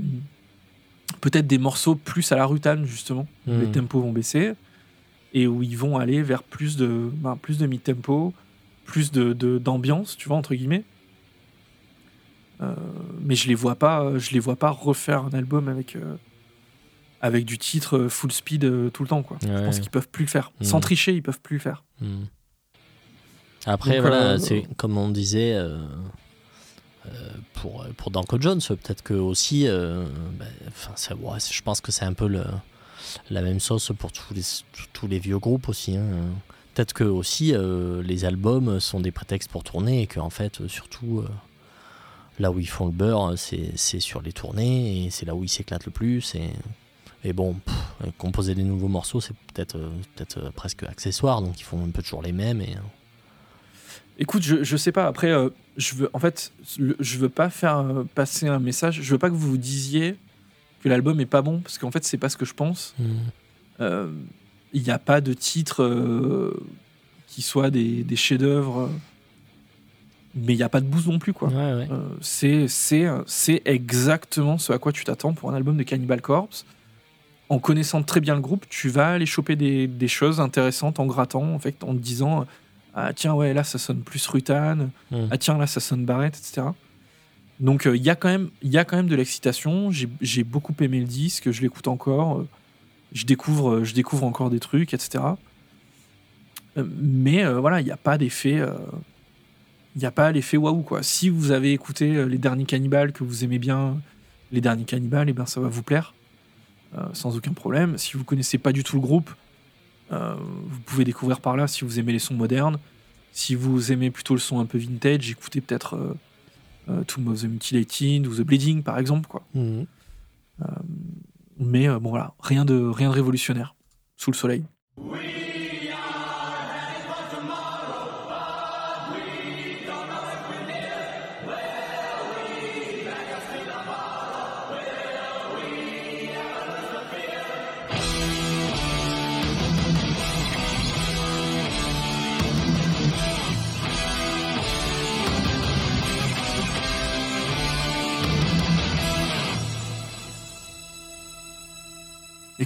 peut-être des morceaux plus à la rutane justement. Mm. Les tempos vont baisser et où ils vont aller vers plus de, ben, plus de mid-tempo, plus de de- d'ambiance, tu vois entre guillemets. Euh, mais je les vois pas, je les vois pas refaire un album avec euh, avec du titre full speed tout le temps quoi. Je pense qu'ils peuvent plus le faire. Sans tricher, ils peuvent plus le faire. Mm. Après, Donc, voilà, c'est comme on disait pour, pour Danko Jones, peut-être que aussi, euh, ben, je pense que c'est un peu le, la même sauce pour tous les, tous les vieux groupes aussi. hein. Peut-être que aussi euh, les albums sont des prétextes pour tourner et qu'en fait, euh, surtout euh, là où ils font le beurre, c'est sur les tournées et c'est là où ils s'éclatent le plus. Et, et bon, euh, composer des nouveaux morceaux, c'est peut-être euh, euh, presque accessoire, donc ils font un peu toujours les mêmes. Et, Écoute, je, je sais pas. Après, euh, je veux, en fait, je veux pas faire euh, passer un message. Je veux pas que vous vous disiez que l'album est pas bon, parce qu'en fait, c'est pas ce que je pense. Mm. Euh, Il n'y a pas de titre euh, qui soit des, des chefs-d'œuvre, mais il n'y a pas de boost non plus, quoi. Ouais, ouais. C'est c'est c'est exactement ce à quoi tu t'attends pour un album de Cannibal Corpse. En connaissant très bien le groupe, tu vas aller choper des, des choses intéressantes en grattant, en fait, en te disant ah tiens ouais là ça sonne plus rutane, Mm. ah tiens là ça sonne barrette, etc. Donc euh, il y a quand même il y a quand même de l'excitation. J'ai j'ai beaucoup aimé le disque, je l'écoute encore, euh, je découvre euh, je découvre encore des trucs, etc. Euh, Mais euh, voilà il n'y a pas d'effet. euh, il n'y a pas l'effet waouh quoi. Si vous avez écouté euh, les derniers cannibales, que vous aimez bien les derniers cannibales, et ben ça va vous plaire euh, sans aucun problème. Si vous connaissez pas du tout le groupe, euh, vous pouvez découvrir par là si vous aimez les sons modernes. Si vous aimez plutôt le son un peu vintage, écoutez peut-être euh, euh, Tomb of the Mutilated ou The Bleeding par exemple quoi. Mm. Mais euh, bon voilà, rien de rien de révolutionnaire sous le soleil.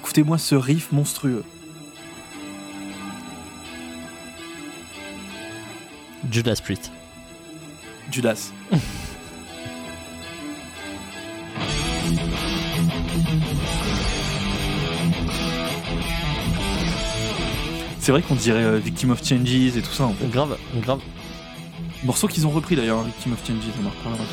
Écoutez-moi ce riff monstrueux. Judas Priest. Judas. C'est vrai qu'on dirait euh, Victim of Changes et tout ça en fait. Grave, grave. Morceau qu'ils ont repris d'ailleurs, hein, Victim of Changes, on en reparlera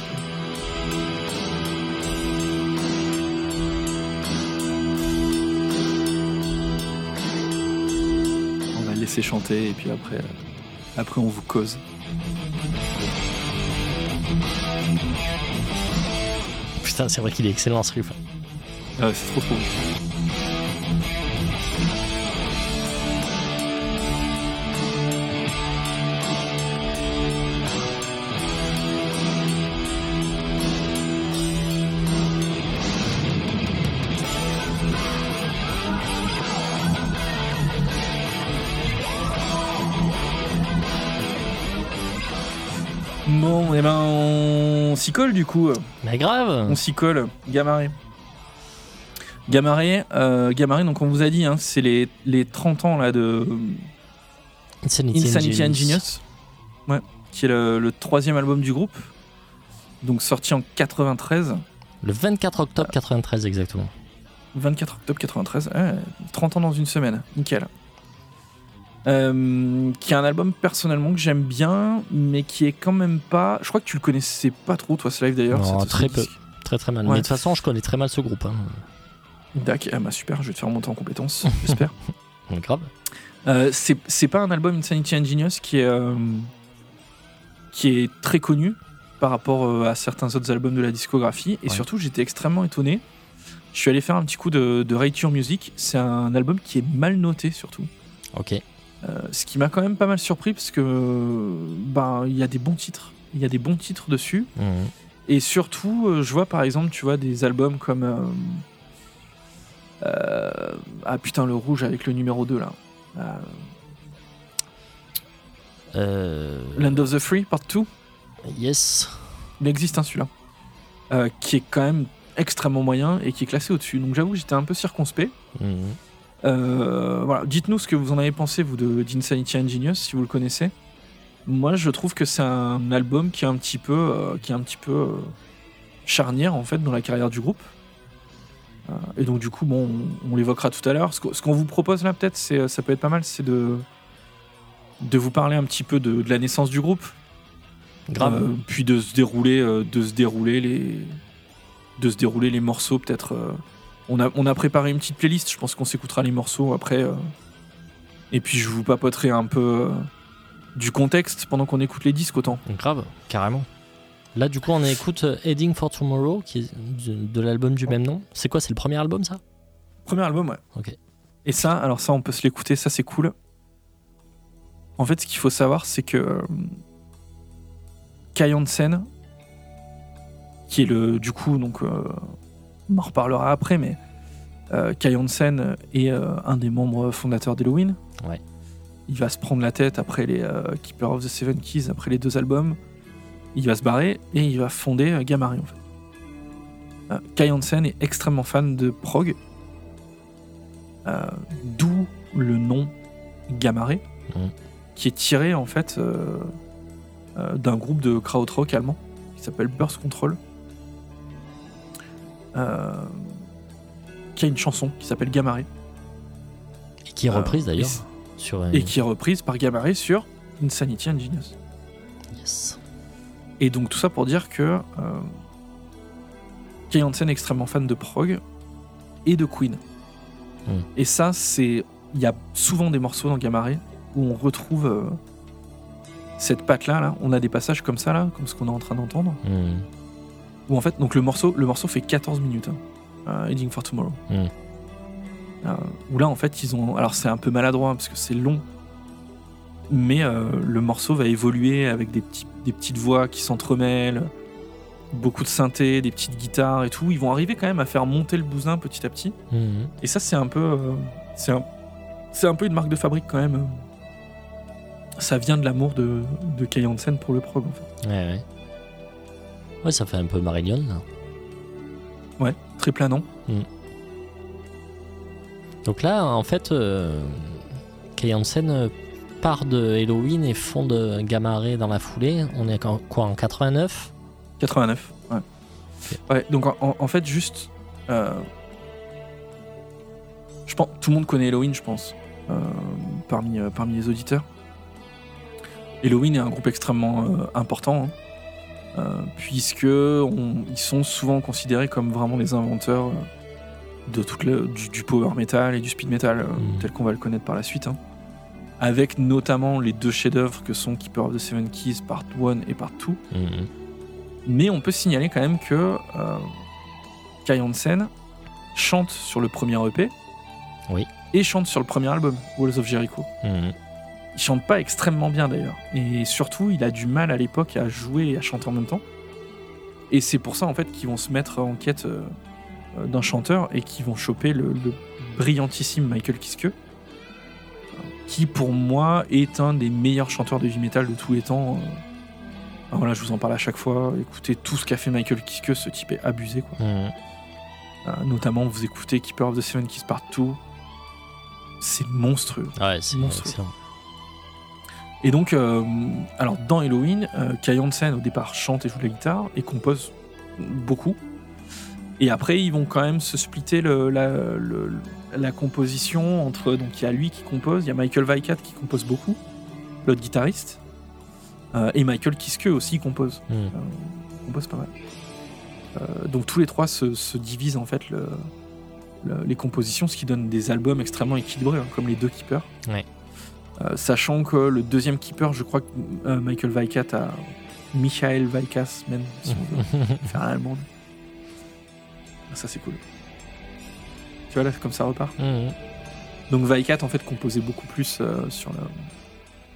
laisser chanter et puis après, euh, après on vous cause. Putain, c'est vrai qu'il est excellent ce riff. Ah c'est trop trop. Bon, s'y colle du coup. Mais grave On s'y colle. Gamaré. Gamaré, euh, Gamaré, donc on vous a dit, hein, c'est les, les 30 ans là de Insanity, Insanity Ingenious. Ouais, qui est le, le troisième album du groupe, donc sorti en 93, Le 24 octobre 93 exactement. 24 octobre 93, ouais, 30 ans dans une semaine, nickel. Euh, qui est un album personnellement que j'aime bien, mais qui est quand même pas. Je crois que tu le connaissais pas trop, toi, ce live d'ailleurs. Non, très peu. disque. Très très mal. Ouais. Mais de toute façon, je connais très mal ce groupe. hein. Dac, ah bah super, je vais te faire monter en compétence, j'espère. Grave. Euh, c'est pas un album Insanity Ingenious qui est, euh, qui est très connu par rapport à certains autres albums de la discographie. Et Ouais. surtout, j'étais extrêmement étonné. Je suis allé faire un petit coup de, de Rate Your Music. C'est un album qui est mal noté, surtout. Ok. Euh, ce qui m'a quand même pas mal surpris parce que ben il y a des bons titres, il y a des bons titres dessus Mhm. et surtout euh, je vois par exemple tu vois des albums comme euh, ah putain le rouge avec le numéro 2 là. Euh, Land of the Free Part 2, yes. il existe un celui-là euh, qui est quand même extrêmement moyen et qui est classé au-dessus. Donc j'avoue que j'étais un peu circonspect. Mhm. Euh, voilà, dites-nous ce que vous en avez pensé vous de d'Insanity Ingenious si vous le connaissez. Moi, je trouve que c'est un album qui est un petit peu, euh, qui est un petit peu euh, charnière en fait dans la carrière du groupe. Et donc du coup, bon, on, on l'évoquera tout à l'heure. Ce qu'on vous propose là, peut-être, ça peut être pas mal, c'est de de vous parler un petit peu de, de la naissance du groupe, Grave. puis de se dérouler, de se dérouler les, de se dérouler les morceaux peut-être. On a, on a préparé une petite playlist. Je pense qu'on s'écoutera les morceaux après. euh, et puis je vous papoterai un peu euh, du contexte pendant qu'on écoute les disques autant. Grave, carrément. Là, du coup, on écoute euh, Heading for Tomorrow, qui est de, de l'album du même nom. C'est quoi C'est le premier album, ça? Premier album, ouais. Ok. Et ça, alors ça, on peut se l'écouter. Ça, c'est cool. En fait, ce qu'il faut savoir, c'est que euh, Kai Hansen, qui est le, du coup, donc, euh, on en reparlera après, mais euh, Kai Hansen est euh, un des membres fondateurs d'Halloween. Ouais. Il va se prendre la tête après les euh, Keeper of the Seven Keys, après les deux albums. Il va se barrer et il va fonder Gamari, en fait. Kai Hansen est extrêmement fan de prog. D'où le nom Gamaré, Mhm. qui est tiré en fait d'un groupe de krautrock allemand qui s'appelle Burst Control, qui a une chanson qui s'appelle Gamaré Et qui est reprise Euh, d'ailleurs et- sur. euh, et qui est reprise par Gamaré sur Insanity Ingenious. Yes. Et donc tout ça pour dire que euh, Kai Hansen est extrêmement fan de prog et de Queen. Mm. Et ça, c'est il y a souvent des morceaux dans Gamaré où on retrouve euh, cette patte là. On a des passages comme ça là, comme ce qu'on est en train d'entendre. Mhm. Où en fait, donc le morceau, le morceau fait 14 minutes. Hein, euh, Heading for Tomorrow. Mm. Euh, où là en fait ils ont, alors c'est un peu maladroit parce que c'est long, mais euh, le morceau va évoluer avec des, petits, des petites voix qui s'entremêlent, beaucoup de synthé, des petites guitares et tout. Ils vont arriver quand même à faire monter le bousin petit à petit. Mhm. Et ça, c'est un peu, euh, c'est un, c'est un peu une marque de fabrique quand même. Ça vient de l'amour de, de Kai Hansen pour le prog en fait. Ouais, ouais. Ouais, ça fait un peu Marillion, là. Ouais, très planant. Donc là, en fait, euh, Kai Hansen euh, part de Halloween et fonde Gamma Ray dans la foulée. On est en, quoi en 89 89. Ouais. Ouais, donc en, fait, juste. euh, je pense, tout le monde connaît Halloween, je pense, euh, parmi, euh, parmi les auditeurs. Halloween est un groupe extrêmement euh, important, hein, euh, puisque on- ils sont souvent considérés comme vraiment les inventeurs euh, de toute le, du, du power metal et du speed metal, euh, Mhm. tel qu'on va le connaître par la suite. hein. Avec notamment les deux chefs-d'œuvre que sont Keeper of the Seven Keys Part 1 et Part 2. Mhm. Mais on peut signaler quand même que euh, Kai Hansen chante sur le premier EP. Oui. Et chante sur le premier album, Walls of Jericho. Mhm. Il chante pas extrêmement bien d'ailleurs. Et surtout, il a du mal à l'époque à jouer et à chanter en même temps. Et c'est pour ça en fait qu'ils vont se mettre en quête euh, euh, d'un chanteur et qu'ils vont choper le, le brillantissime Michael Kiske, qui pour moi est un des meilleurs chanteurs de heavy metal de tous les temps. euh. Ah, voilà, je vous en parle à chaque fois. Écoutez tout ce qu'a fait Michael Kiske, ce type est abusé quoi. Euh, notamment, vous écoutez Keeper of the Seven Keys Part 2. C'est monstrueux. Ouais, c'est Monstrueux. excellent. Et donc, euh, alors dans Halloween, euh, Kai Hansen au départ chante et joue de la guitare et compose beaucoup. Et après, ils vont quand même se splitter le- la, le- la composition entre. Donc, il y a lui qui compose, il y a Michael Weikat qui compose beaucoup, l'autre guitariste, euh, et Michael Kiske aussi compose. Euh, compose pas mal. Donc, tous les trois se, se divisent en fait le- le- les compositions, ce qui donne des albums extrêmement équilibrés, hein, comme les deux Keepers. Ouais. Euh, sachant que le deuxième keeper, je crois que euh, Michael Weikat a Michael Weikas, même si on veut faire un allemand. Ça c'est cool. Tu vois là, comme ça repart. Mhm. Donc Vaikat en fait composait beaucoup plus euh, sur le...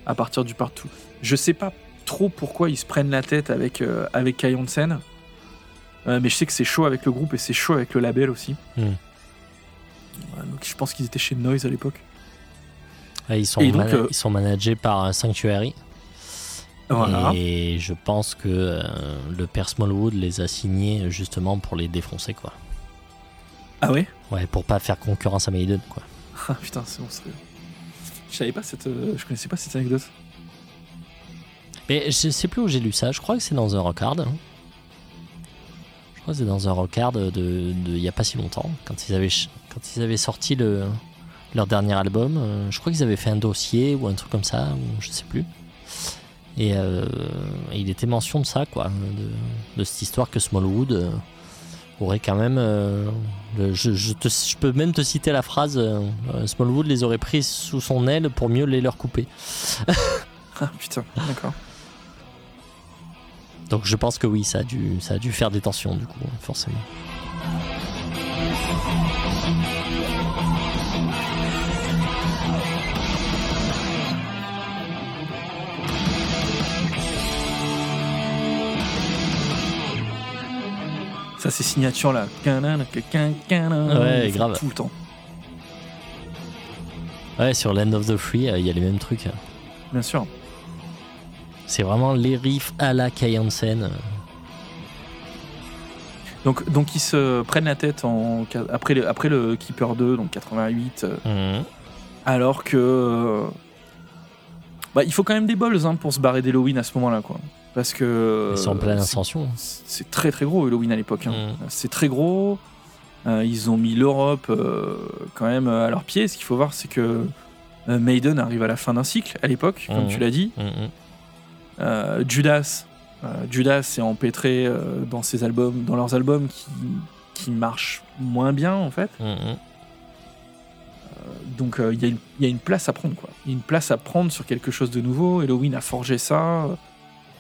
à partir du partout. Je sais pas trop pourquoi ils se prennent la tête avec, avec Kai Hansen. Mais je sais que c'est chaud avec le groupe et c'est chaud avec le label aussi. Mm. Ouais, donc je pense qu'ils étaient chez Noise à l'époque. Ouais, ils, sont Et donc, mana- euh, ils sont managés par euh, Sanctuary. Voilà. Et je pense que euh, le père Smallwood les a signés justement pour les défoncer, quoi. Ah ouais? Ouais, pour pas faire concurrence à Maiden, quoi. Ah putain, c'est monstrueux. Je savais pas cette. euh, je connaissais pas cette anecdote. Mais je sais plus où j'ai lu ça. Je crois que c'est dans un hein. Je crois que c'est dans un rockard de, il y a pas si longtemps, quand ils avaient quand ils avaient sorti le leur dernier album. euh, je crois qu'ils avaient fait un dossier ou un truc comme ça, ou je sais plus. Et, euh, et il était mention de ça, quoi, de, de cette histoire que Smallwood euh, aurait quand même. le- je, je te- je peux même te citer la phrase Smallwood les aurait pris sous son aile pour mieux les leur couper. Ah putain, d'accord. Donc je pense que oui, ça a dû, ça a dû faire des tensions du coup, forcément. Ça, ces signatures là. Ouais, grave. Tout le temps. Ouais, sur Land of the Free, euh, il y a les mêmes trucs. Bien sûr. C'est vraiment les riffs à la Kai Hansen. Donc, donc ils se prennent la tête en, après, le, après le Keeper 2, donc 88, euh, Mhm. alors que. euh, bah, il faut quand même des balls hein, pour se barrer d'Halloween à ce moment-là, quoi. Parce que. Ils sont en pleine c'est- ascension. C'est très très gros Halloween à l'époque. hein. Mhm. C'est très gros. Euh, ils ont mis l'Europe euh, quand même à leurs pieds. Ce qu'il faut voir, c'est que euh, Maiden arrive à la fin d'un cycle à l'époque, comme Mhm. tu l'as dit. Euh, Judas, euh, Judas est empêtré euh, dans ses albums, dans leurs albums qui, qui marchent moins bien en fait. Donc euh, il y, a une- il y a une place à prendre quoi. Il y a une place à prendre sur quelque chose de nouveau. Halloween a forgé ça.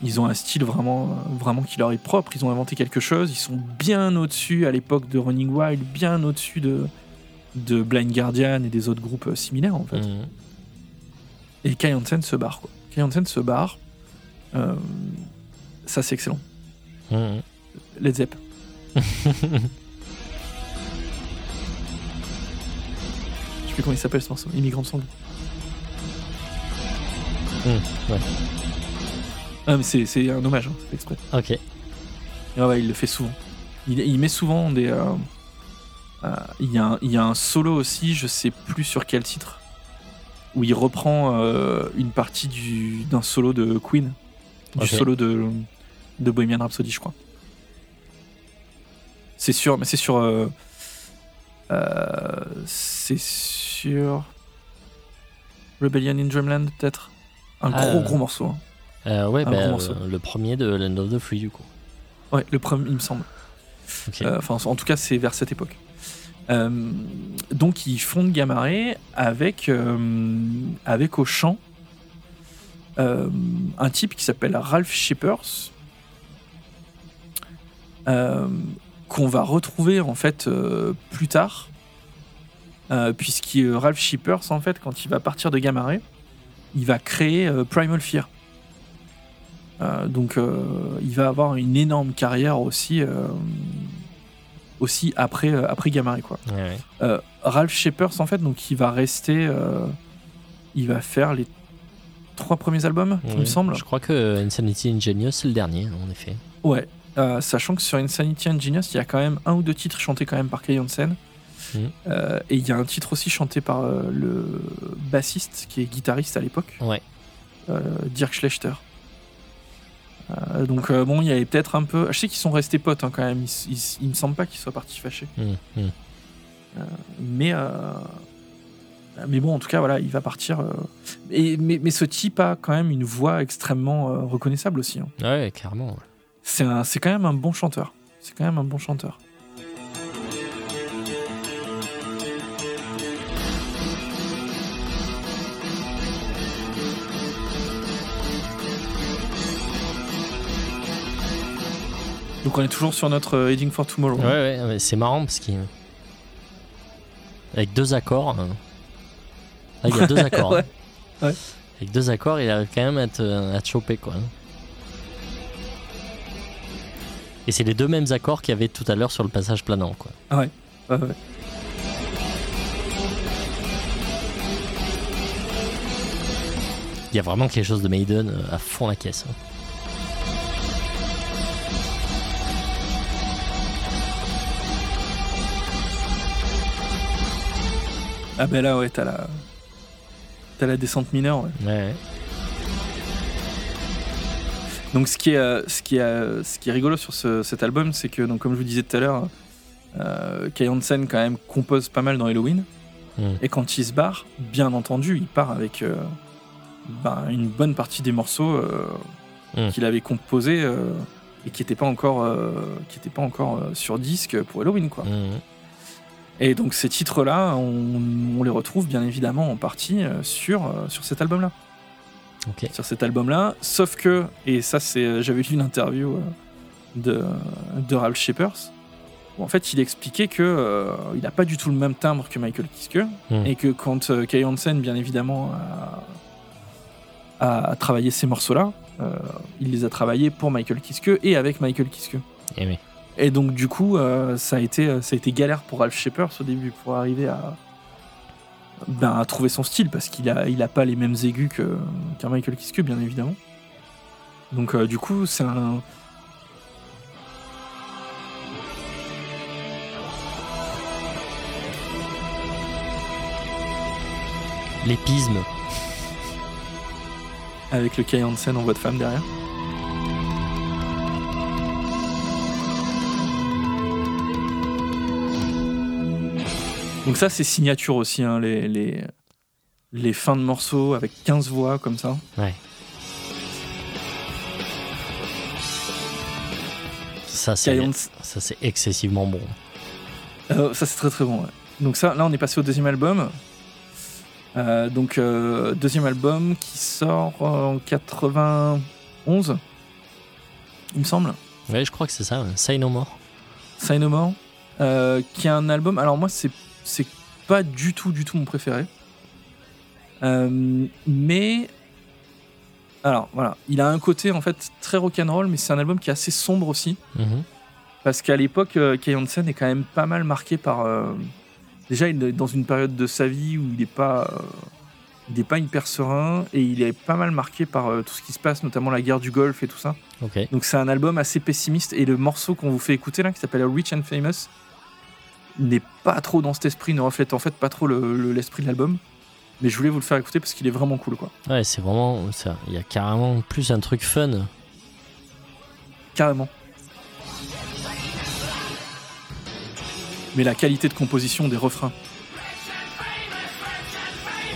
Ils ont un style vraiment, vraiment qui leur est propre. Ils ont inventé quelque chose. Ils sont bien au-dessus à l'époque de Running Wild, bien au-dessus de, de Blind Guardian et des autres groupes euh, similaires en fait. Mhm. Et Kai Hansen se barre quoi. Kai Hansen se barre. Euh, ça c'est excellent. Mhm. Led Zepp. Je sais plus comment il s'appelle ce morceau. Immigrant Song. Mhm, ouais. Ah mais c'est c'est un hommage, hein, c'est fait exprès. Ok. Ah ouais, il le fait souvent. Il, il met souvent des. euh, euh, il, y a un, il y a un solo aussi, je sais plus sur quel titre, où il reprend euh, une partie du- d'un solo de Queen, du Ok. solo de, de Bohemian Rhapsody, je crois. C'est sûr, mais c'est sur. euh, euh, c'est sur. Rebellion in Dreamland, peut-être Un Ah, gros, euh, gros morceau. hein. Euh, ouais, bah, euh, le premier de Land of the Free du coup. Ouais, le premier, il me semble. Euh, Enfin, en tout cas, c'est vers cette époque. Euh, donc, ils fondent Gamaré avec, avec au chant un type qui s'appelle Ralph Shippers, qu'on va retrouver en fait plus tard, euh, puisque Ralph Shippers, en fait, quand il va partir de Gamaré, il va créer euh, Primal Fear. Euh, donc, euh, il va avoir une énorme carrière aussi, euh, aussi après, après Gamaré, quoi. Ouais, ouais. Ralph Shepers, en fait, donc il va rester, il va faire les trois premiers albums, il me semble. Je crois que Insanity Ingenious c'est le dernier, en effet. Ouais. Euh, sachant que sur Insanity and Genius, il y a quand même un ou deux titres chantés quand même par Kai Hansen. Euh, et il y a un titre aussi chanté par euh, le bassiste qui est guitariste à l'époque, Ouais. Dirk Schlechter. Euh, donc euh, bon, il y avait peut-être un peu. Je sais qu'ils sont restés potes hein, quand même. Il, il- il me semble pas qu'ils soient partis fâchés. Mhm. Mais, euh, mais bon, en tout cas, voilà, il va partir. et, mais, mais ce type a quand même une voix extrêmement reconnaissable aussi. hein. Ouais, un- c'est quand même un bon chanteur. C'est quand même un bon chanteur. Donc on est toujours sur notre euh, Heading for Tomorrow. Ouais, ouais, c'est marrant parce qu'il. Avec deux accords. hein. Là, il y a deux accords. Ouais. hein. Ouais. Avec deux accords, il arrive quand même à te, à te choper, quoi. Et c'est les deux mêmes accords qu'il y avait tout à l'heure sur le passage planant, quoi. Ouais, ouais. Il y a vraiment quelque chose de Maiden euh, à fond la caisse. hein. Ah ben là, ouais, t'as la... T'as la descente mineure, ouais. Ouais. Donc ce qui est, euh, ce qui est, euh, ce qui est rigolo sur ce- cet album, c'est que, donc, comme je vous disais tout à l'heure, euh, Kai Hansen quand même compose pas mal dans Halloween. Mm. Et quand il se barre, bien entendu, il part avec euh, ben, une bonne partie des morceaux euh, Mm. qu'il avait composés et qui n'étaient pas encore, qui pas encore sur disque pour Halloween. Quoi. Mhm. Et donc ces titres-là, on, on les retrouve bien évidemment en partie euh, sur, euh, sur cet album-là. Sur cet album-là, sauf que, et ça c'est, euh, j'avais lu une interview de, de Ralph Shepers, où en fait il expliquait que euh, il n'a pas du tout le même timbre que Michael Kiske, Mm. et que quand euh, Kai Hansen, bien évidemment, a, a travaillé ces morceaux-là, euh, il les a travaillés pour Michael Kiske et avec Michael Kiske. Eh oui. Et donc du coup, euh, ça, a été, ça a été galère pour Ralph Shepers au début pour arriver à, ben, à trouver son style parce qu'il a, il a pas les mêmes aigus que, qu'un Michael Kiske, bien évidemment. Donc euh, du coup, c'est un... L'épisme. avec le Kai Hansen en voix de femme derrière. Donc ça, c'est signature aussi, hein, les, les, les fins de morceaux avec 15 voix comme ça. Ouais. Ça, c'est ça, c'est excessivement bon. Euh, ça c'est très très bon. ouais. Donc ça, là on est passé au deuxième album. Euh, donc euh, deuxième album qui sort en 91, il me semble. Ouais, je crois que c'est ça. ouais. Say No More. Say No More, qui est un album. Alors moi c'est c'est pas du tout du tout mon préféré. Euh, mais alors voilà, il a un côté en fait très rock'n'roll, mais c'est un album qui est assez sombre aussi. Mhm. Parce qu'à l'époque, euh, Kai Hansen est quand même pas mal marqué par. euh, déjà, il est dans une période de sa vie où il n'est pas, euh, il est pas hyper serein et il est pas mal marqué par euh, tout ce qui se passe, notamment la guerre du Golfe et tout ça. Donc c'est un album assez pessimiste et le morceau qu'on vous fait écouter là, qui s'appelle Rich and Famous, n'est pas trop dans cet esprit, ne reflète en fait pas trop le- le- l'esprit de l'album. Mais je voulais vous le faire écouter parce qu'il est vraiment cool, quoi. Ouais, c'est vraiment ça. Il y a carrément plus un truc fun. Carrément. Mais la qualité de composition des refrains.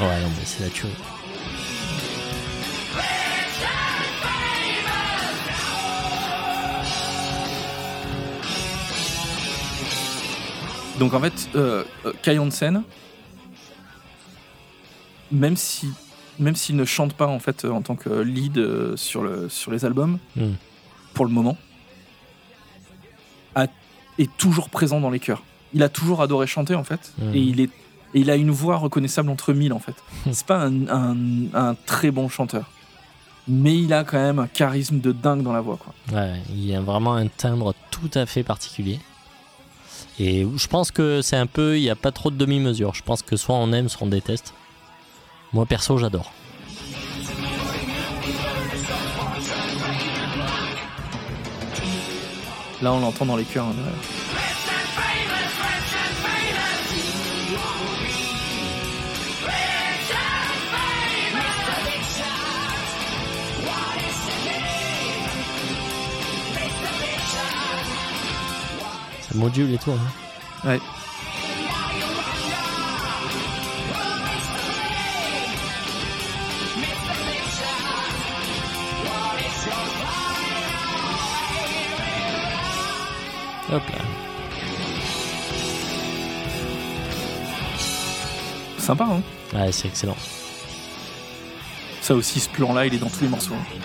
Ouais, non, mais c'est la tuerie. Donc en fait, euh, euh, Kai Hansen, même si même s'il ne chante pas en fait en tant que lead euh, sur le sur les albums Hmm. pour le moment, a- est toujours présent dans les chœurs. Il a toujours adoré chanter en fait Hmm. et il est et il a une voix reconnaissable entre mille en fait. C'est pas un, un- un très bon chanteur, mais il a quand même un charisme de dingue dans la voix quoi. Ouais, il a vraiment un timbre tout à fait particulier. Et je pense que c'est un peu, il n'y a pas trop de demi-mesure. Je pense que soit on aime, soit on déteste. Moi perso, j'adore. Là on l'entend dans les chœurs. hein. Ça module et tout. hein. Ouais. Hop là. Sympa hein. Ouais, c'est excellent. Ça aussi, ce plan-là, il est dans tous les morceaux. hein.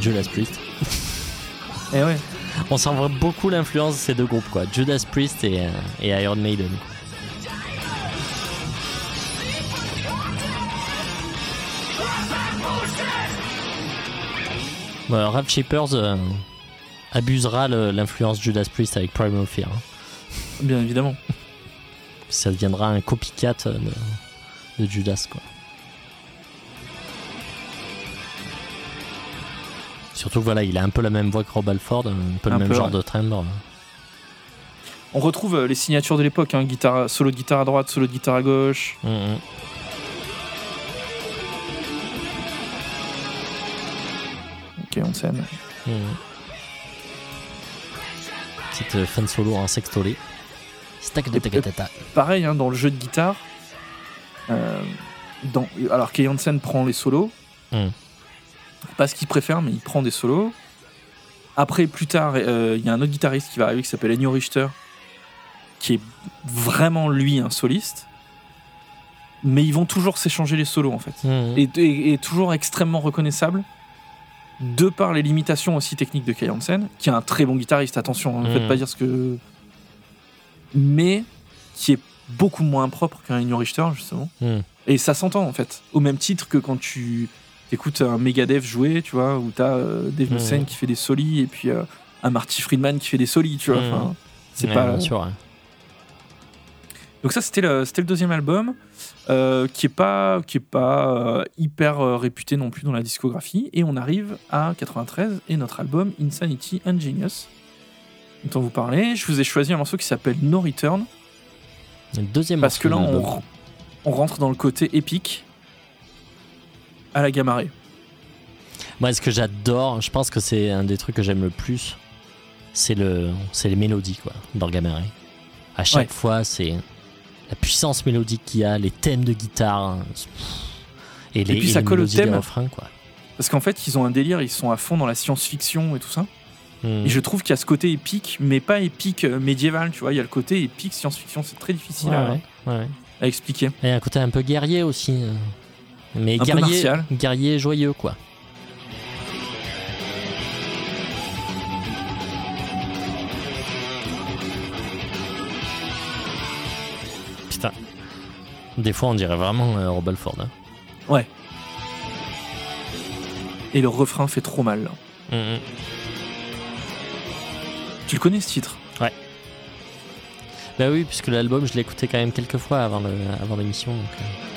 Judas Priest. Eh ouais. On sent vraiment beaucoup l'influence de ces deux groupes, quoi. Judas Priest et, euh, et Iron Maiden. Bon, Rap Shapers euh, abusera l'influence Judas Priest avec Primal Fear. hein. Bien évidemment. Ça deviendra un copycat de, de Judas, quoi. Surtout que voilà, il a un peu la même voix que Rob Alford, un peu le même peu, genre ouais. de timbre. On retrouve euh, les signatures de l'époque, hein, guitare, solo de guitare à droite, solo de guitare à gauche. Mm, mm. Ok, on scène. Mm. Petite euh, fin de solo en sextolé. Stack-de-tac-ta-ta. Pareil, hein, dans le jeu de guitare. euh, dans, alors Kay Hansen prend les solos. Pas ce qu'il préfère, mais il prend des solos. Après, plus tard, euh, il y a un autre guitariste qui va arriver qui s'appelle Ennio Richter, qui est vraiment lui un soliste. Mais ils vont toujours s'échanger les solos en fait. Mm. et, et- et toujours extrêmement reconnaissable de par les limitations aussi techniques de Kai Hansen, qui est un très bon guitariste, attention, ne Mhm. faites pas dire ce que. Mais qui est beaucoup moins propre qu'un Ennio Richter, justement. Mm. Et ça s'entend en fait. Au même titre que quand tu écoutes un Megadeth jouer, tu vois, où t'as euh, Dave. Mustaine qui fait des solis et puis euh, un Marty Friedman qui fait des solis, tu vois. Enfin, c'est Ouais, pas. bien sûr, ouais. Donc ça c'était le, c'était le deuxième album euh, qui est pas qui est pas euh, hyper réputé non plus dans la discographie et on arrive à 93 et notre album Insanity Ingenious dont on vous parlait. Je vous ai choisi un morceau qui s'appelle No Return Le deuxième parce que là on rentre dans le côté épique à la Gamaré. Moi, ce que j'adore, je pense que c'est un des trucs que j'aime le plus, c'est le, c'est les mélodies, quoi, dans Gamere. À chaque Ouais. fois, c'est la puissance mélodique qu'il y a, les thèmes de guitare, hein, et les, puis ça colle au thème. refrains, quoi. Parce qu'en fait, ils ont un délire, ils sont à fond dans la science-fiction et tout ça. Mm. Et je trouve qu'il y a ce côté épique, mais pas épique euh, médiéval, tu vois. Il y a le côté épique science-fiction, c'est très difficile Ouais, à, ouais, ouais. à expliquer. Et un côté un peu guerrier aussi. Euh. Mais Un guerrier, joyeux, quoi. Putain. Des fois, on dirait vraiment euh, Rob Alford. hein. Ouais. Et le refrain fait trop mal. là. Tu le connais ce titre? Bah oui, puisque l'album, je l'ai écouté quand même quelques fois avant l'émission. donc,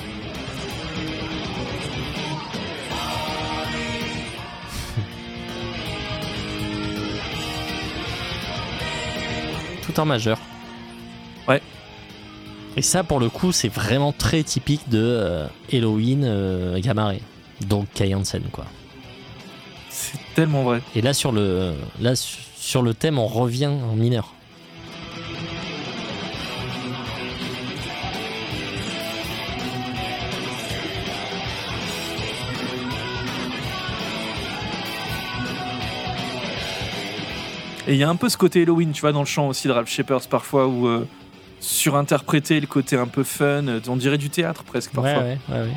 Tout en majeur. Ouais. Et ça, pour le coup, c'est vraiment très typique de euh, Halloween euh, Gamare. Donc Kai Hansen, quoi. C'est tellement vrai. Et là, sur le, là, su- sur le thème, on revient en mineur. Et il y a un peu ce côté Halloween, tu vois, dans le chant aussi de Ralph Shepard parfois, où euh, surinterpréter le côté un peu fun, euh, on dirait du théâtre presque parfois. Ouais, ouais, ouais, ouais.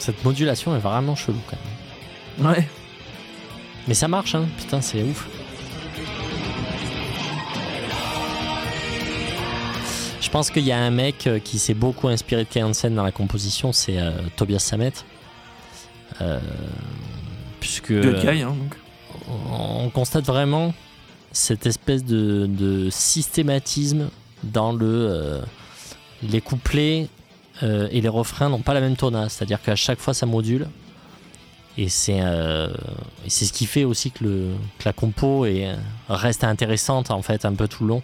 Cette modulation est vraiment chelou quand même. Ouais. Mais ça marche, hein. Putain, c'est ouf. Pense qu'il y a un mec euh, qui s'est beaucoup inspiré de Hansen dans la composition, c'est euh, Tobias Sammet. Euh, puisque hein, donc. on constate vraiment cette espèce de, de systématisme dans le les couplets et les refrains n'ont pas la même tonalité c'est-à-dire qu'à chaque fois ça module et c'est euh, ce qui fait aussi que, le, que la compo est, reste intéressante en fait un peu tout le long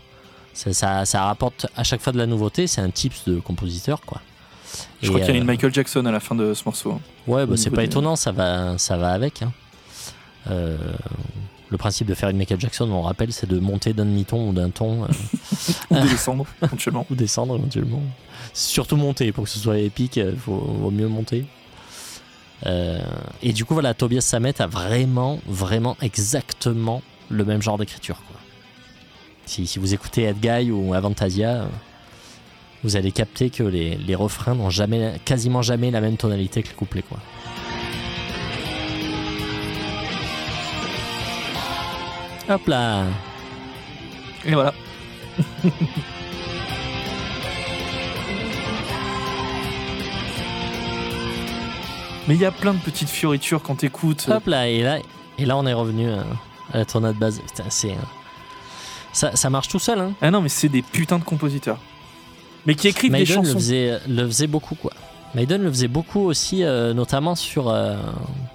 ça, ça, ça rapporte à chaque fois de la nouveauté c'est un tips de compositeur quoi Je Et, crois qu'il y a euh, une Michael Jackson à la fin de ce morceau. hein. Ouais, bah, c'est pas des- étonnant, ça va, ça va avec. hein. Euh, le principe de faire une Michael Jackson, on rappelle, c'est de monter d'un demi-ton ou d'un ton, euh, Ou de descendre, éventuellement. ou descendre éventuellement. Surtout monter, pour que ce soit épique, il faut, vaut mieux monter. Euh, et du coup, voilà, Tobias Sammet a vraiment, vraiment exactement le même genre d'écriture. quoi. Si, si vous écoutez Ed Guy ou Avantasia, euh, vous allez capter que les, les refrains n'ont jamais, quasiment jamais la même tonalité que le couplet. Quoi. Hop là Et voilà. Mais il y a plein de petites fioritures quand t'écoutes. Hop là, et là, et là on est revenu euh, à la tournade base. Putain, c'est. Euh, Ça, ça marche tout seul, hein. Ah non, mais c'est des putins de compositeurs. Mais qui écrivent des Maiden le chansons. faisait, le faisait beaucoup, quoi. Maiden le faisait beaucoup aussi, euh, notamment sur, euh,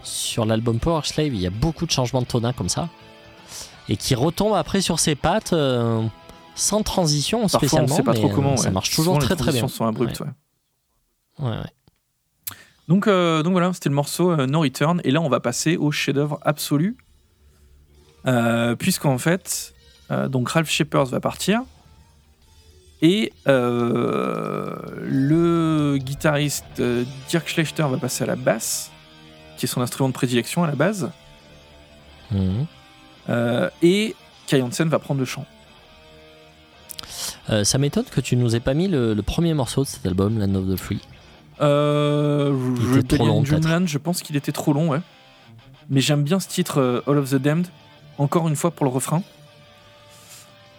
sur l'album Power Slave. Il y a beaucoup de changements de tonat comme ça. Et qui retombe après sur ses pattes euh, sans transition Parfois, on spécialement. sait pas mais, trop euh, comment. Ça ouais. marche toujours Souvent, les très très bien. transitions sont abruptes, ouais. Ouais, ouais. Donc, euh, donc voilà, c'était le morceau euh, No Return. Et là, on va passer au chef-d'œuvre absolu. Euh, Puisqu'en fait, euh, donc Ralph Shepard va partir. Et euh, le guitariste euh, Dirk Schlechter va passer à la basse, qui est son instrument de prédilection à la base. Mhm. Euh, et Kai Hansen va prendre le chant. Euh, ça m'étonne que tu nous aies pas mis le, le premier morceau de cet album, Land of the Free. Euh, Il était trop long. Dreamland, je pense qu'il était trop long, ouais. Mais j'aime bien ce titre euh, All of the Damned, encore une fois pour le refrain.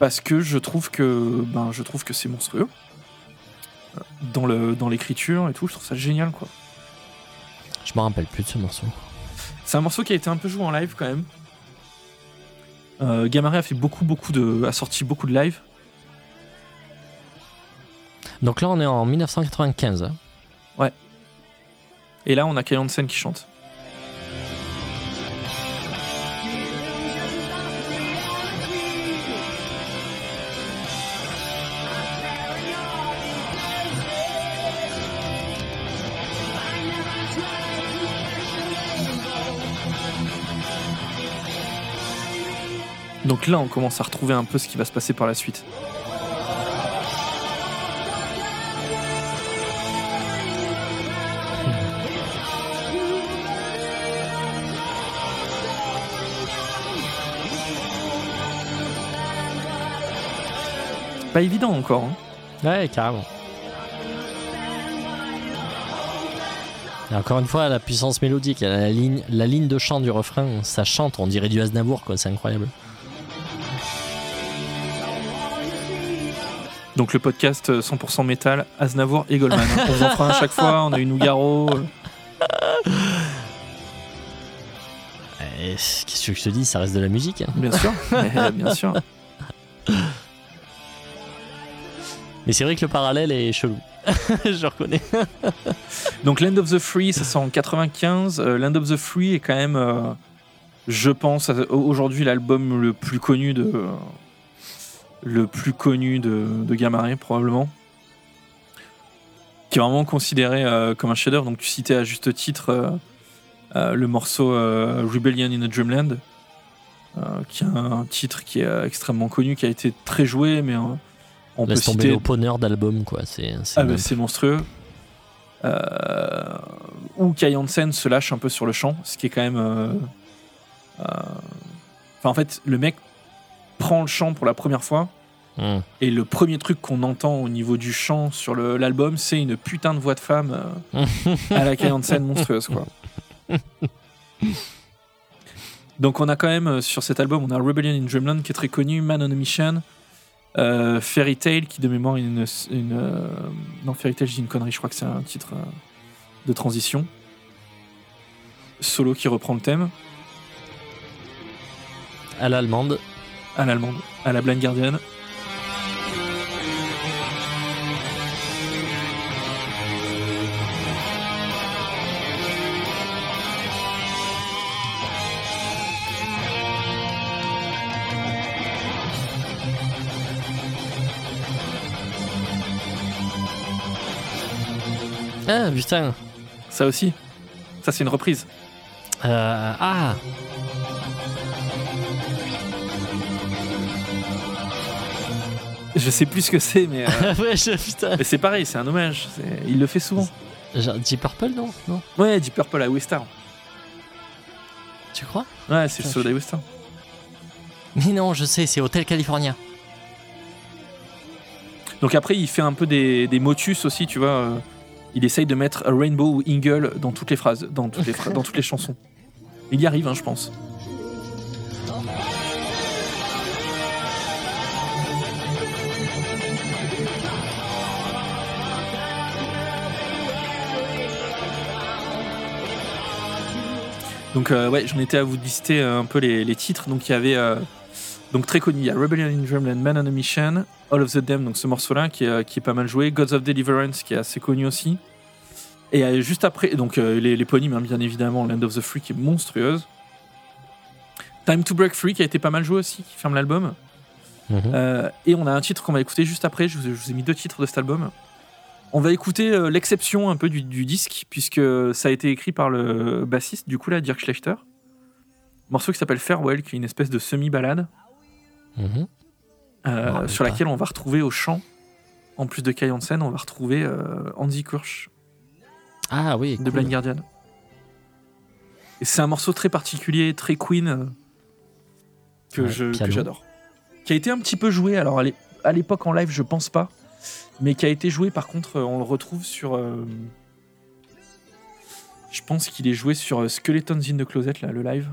Parce que je trouve que, ben, je trouve que c'est monstrueux. Dans le dans l'écriture et tout, je trouve ça génial, quoi. Je me rappelle plus de ce morceau. C'est un morceau qui a été un peu joué en live quand même. Euh, Gamare a fait beaucoup, beaucoup de, a sorti beaucoup de live. Donc là, on est en 1995. hein. Et là, on a Kai Hansen qui chante. Donc là, on commence à retrouver un peu ce qui va se passer par la suite. Pas évident encore. hein. Ouais, carrément. Et encore une fois, la puissance mélodique, la ligne, la ligne de chant du refrain, ça chante, on dirait du Aznavour, quoi, c'est incroyable. Donc le podcast euh, 100% métal, Aznavour et Goldman. hein. On vous en fera un chaque fois, on a eu Nougaro. euh, Et Qu'est-ce que je te dis, ça reste de la musique. hein. Bien sûr, mais, bien sûr. Mais c'est vrai que le parallèle est chelou. je reconnais. Donc Land of the Free, ça sort en 95. Euh, Land of the Free est quand même, euh, je pense, aujourd'hui l'album le plus connu de le plus connu de, de Gamma Ray, probablement, qui est vraiment considéré euh, comme un chef-d'œuvre. Donc tu citais à juste titre euh, euh, le morceau Rebellion in a Dreamland, qui est un titre qui est extrêmement connu, qui a été très joué, mais on peut Laisse tomber citer l'opener d'album, quoi. C'est ah bah, monstrueux. Euh, où Kai Hansen se lâche un peu sur le chant, ce qui est quand même. euh, euh, Enfin, en fait, le mec prend le chant pour la première fois, Hmm. et le premier truc qu'on entend au niveau du chant sur l'album, c'est une putain de voix de femme euh, à la Kai Hansen monstrueuse, quoi. Donc, on a quand même euh, sur cet album, on a Rebellion in Dreamland qui est très connu, Man on a Mission, euh, Fairy Tail qui de mémoire est une, une euh, non Fairy Tail je dis une connerie je crois que c'est un titre de transition solo qui reprend le thème À l'allemande. À l'allemande à la Blind Guardian. Ah, putain. ça aussi. Ça c'est une reprise. Euh, ah, je sais plus ce que c'est mais, euh, ouais, je- putain. mais c'est pareil c'est un hommage il le fait souvent Genre Deep Purple, non? Non? Ouais Deep Purple à Westar Tu crois? Ouais c'est le solo de Westar Mais non, je sais, c'est Hotel California. Donc après, il fait un peu des, des motus aussi, tu vois. euh, il essaye de mettre a rainbow ou eagle dans toutes les phrases, dans toutes les, dans toutes les chansons. Il y arrive, hein, je pense. Donc euh, ouais, j'en étais à vous lister euh, un peu les, les titres. Donc il y avait euh, donc très connu, il y a Rebellion in Dreamland, Man on a Mission, All of the Damned, donc ce morceau-là qui est, qui est pas mal joué, Gods of Deliverance qui est assez connu aussi. Et juste après, donc les l'éponyme hein, bien évidemment, Land of the Free qui est monstrueuse. Time to Break Free qui a été pas mal joué aussi, qui ferme l'album. Mhm. Euh, et on a un titre qu'on va écouter juste après. Je vous, je vous ai mis deux titres de cet album. On va écouter euh, l'exception un peu du, du disque, puisque ça a été écrit par le bassiste, du coup, là, Dirk Schlechter. morceau qui s'appelle Farewell, qui est une espèce de semi-balade, Mhm. euh, sur laquelle on va retrouver au chant, en plus de Kai Hansen, on va retrouver euh, Andy Kursch Ah oui. de cool. Blind Guardian. Et c'est un morceau très particulier, très Queen, euh, que Ouais, j'adore. Qui a été un petit peu joué, alors à l'époque en live, je pense pas, mais qui a été joué par contre, euh, on le retrouve sur. euh, je pense qu'il est joué sur euh, Skeletons in the Closet, là, le live.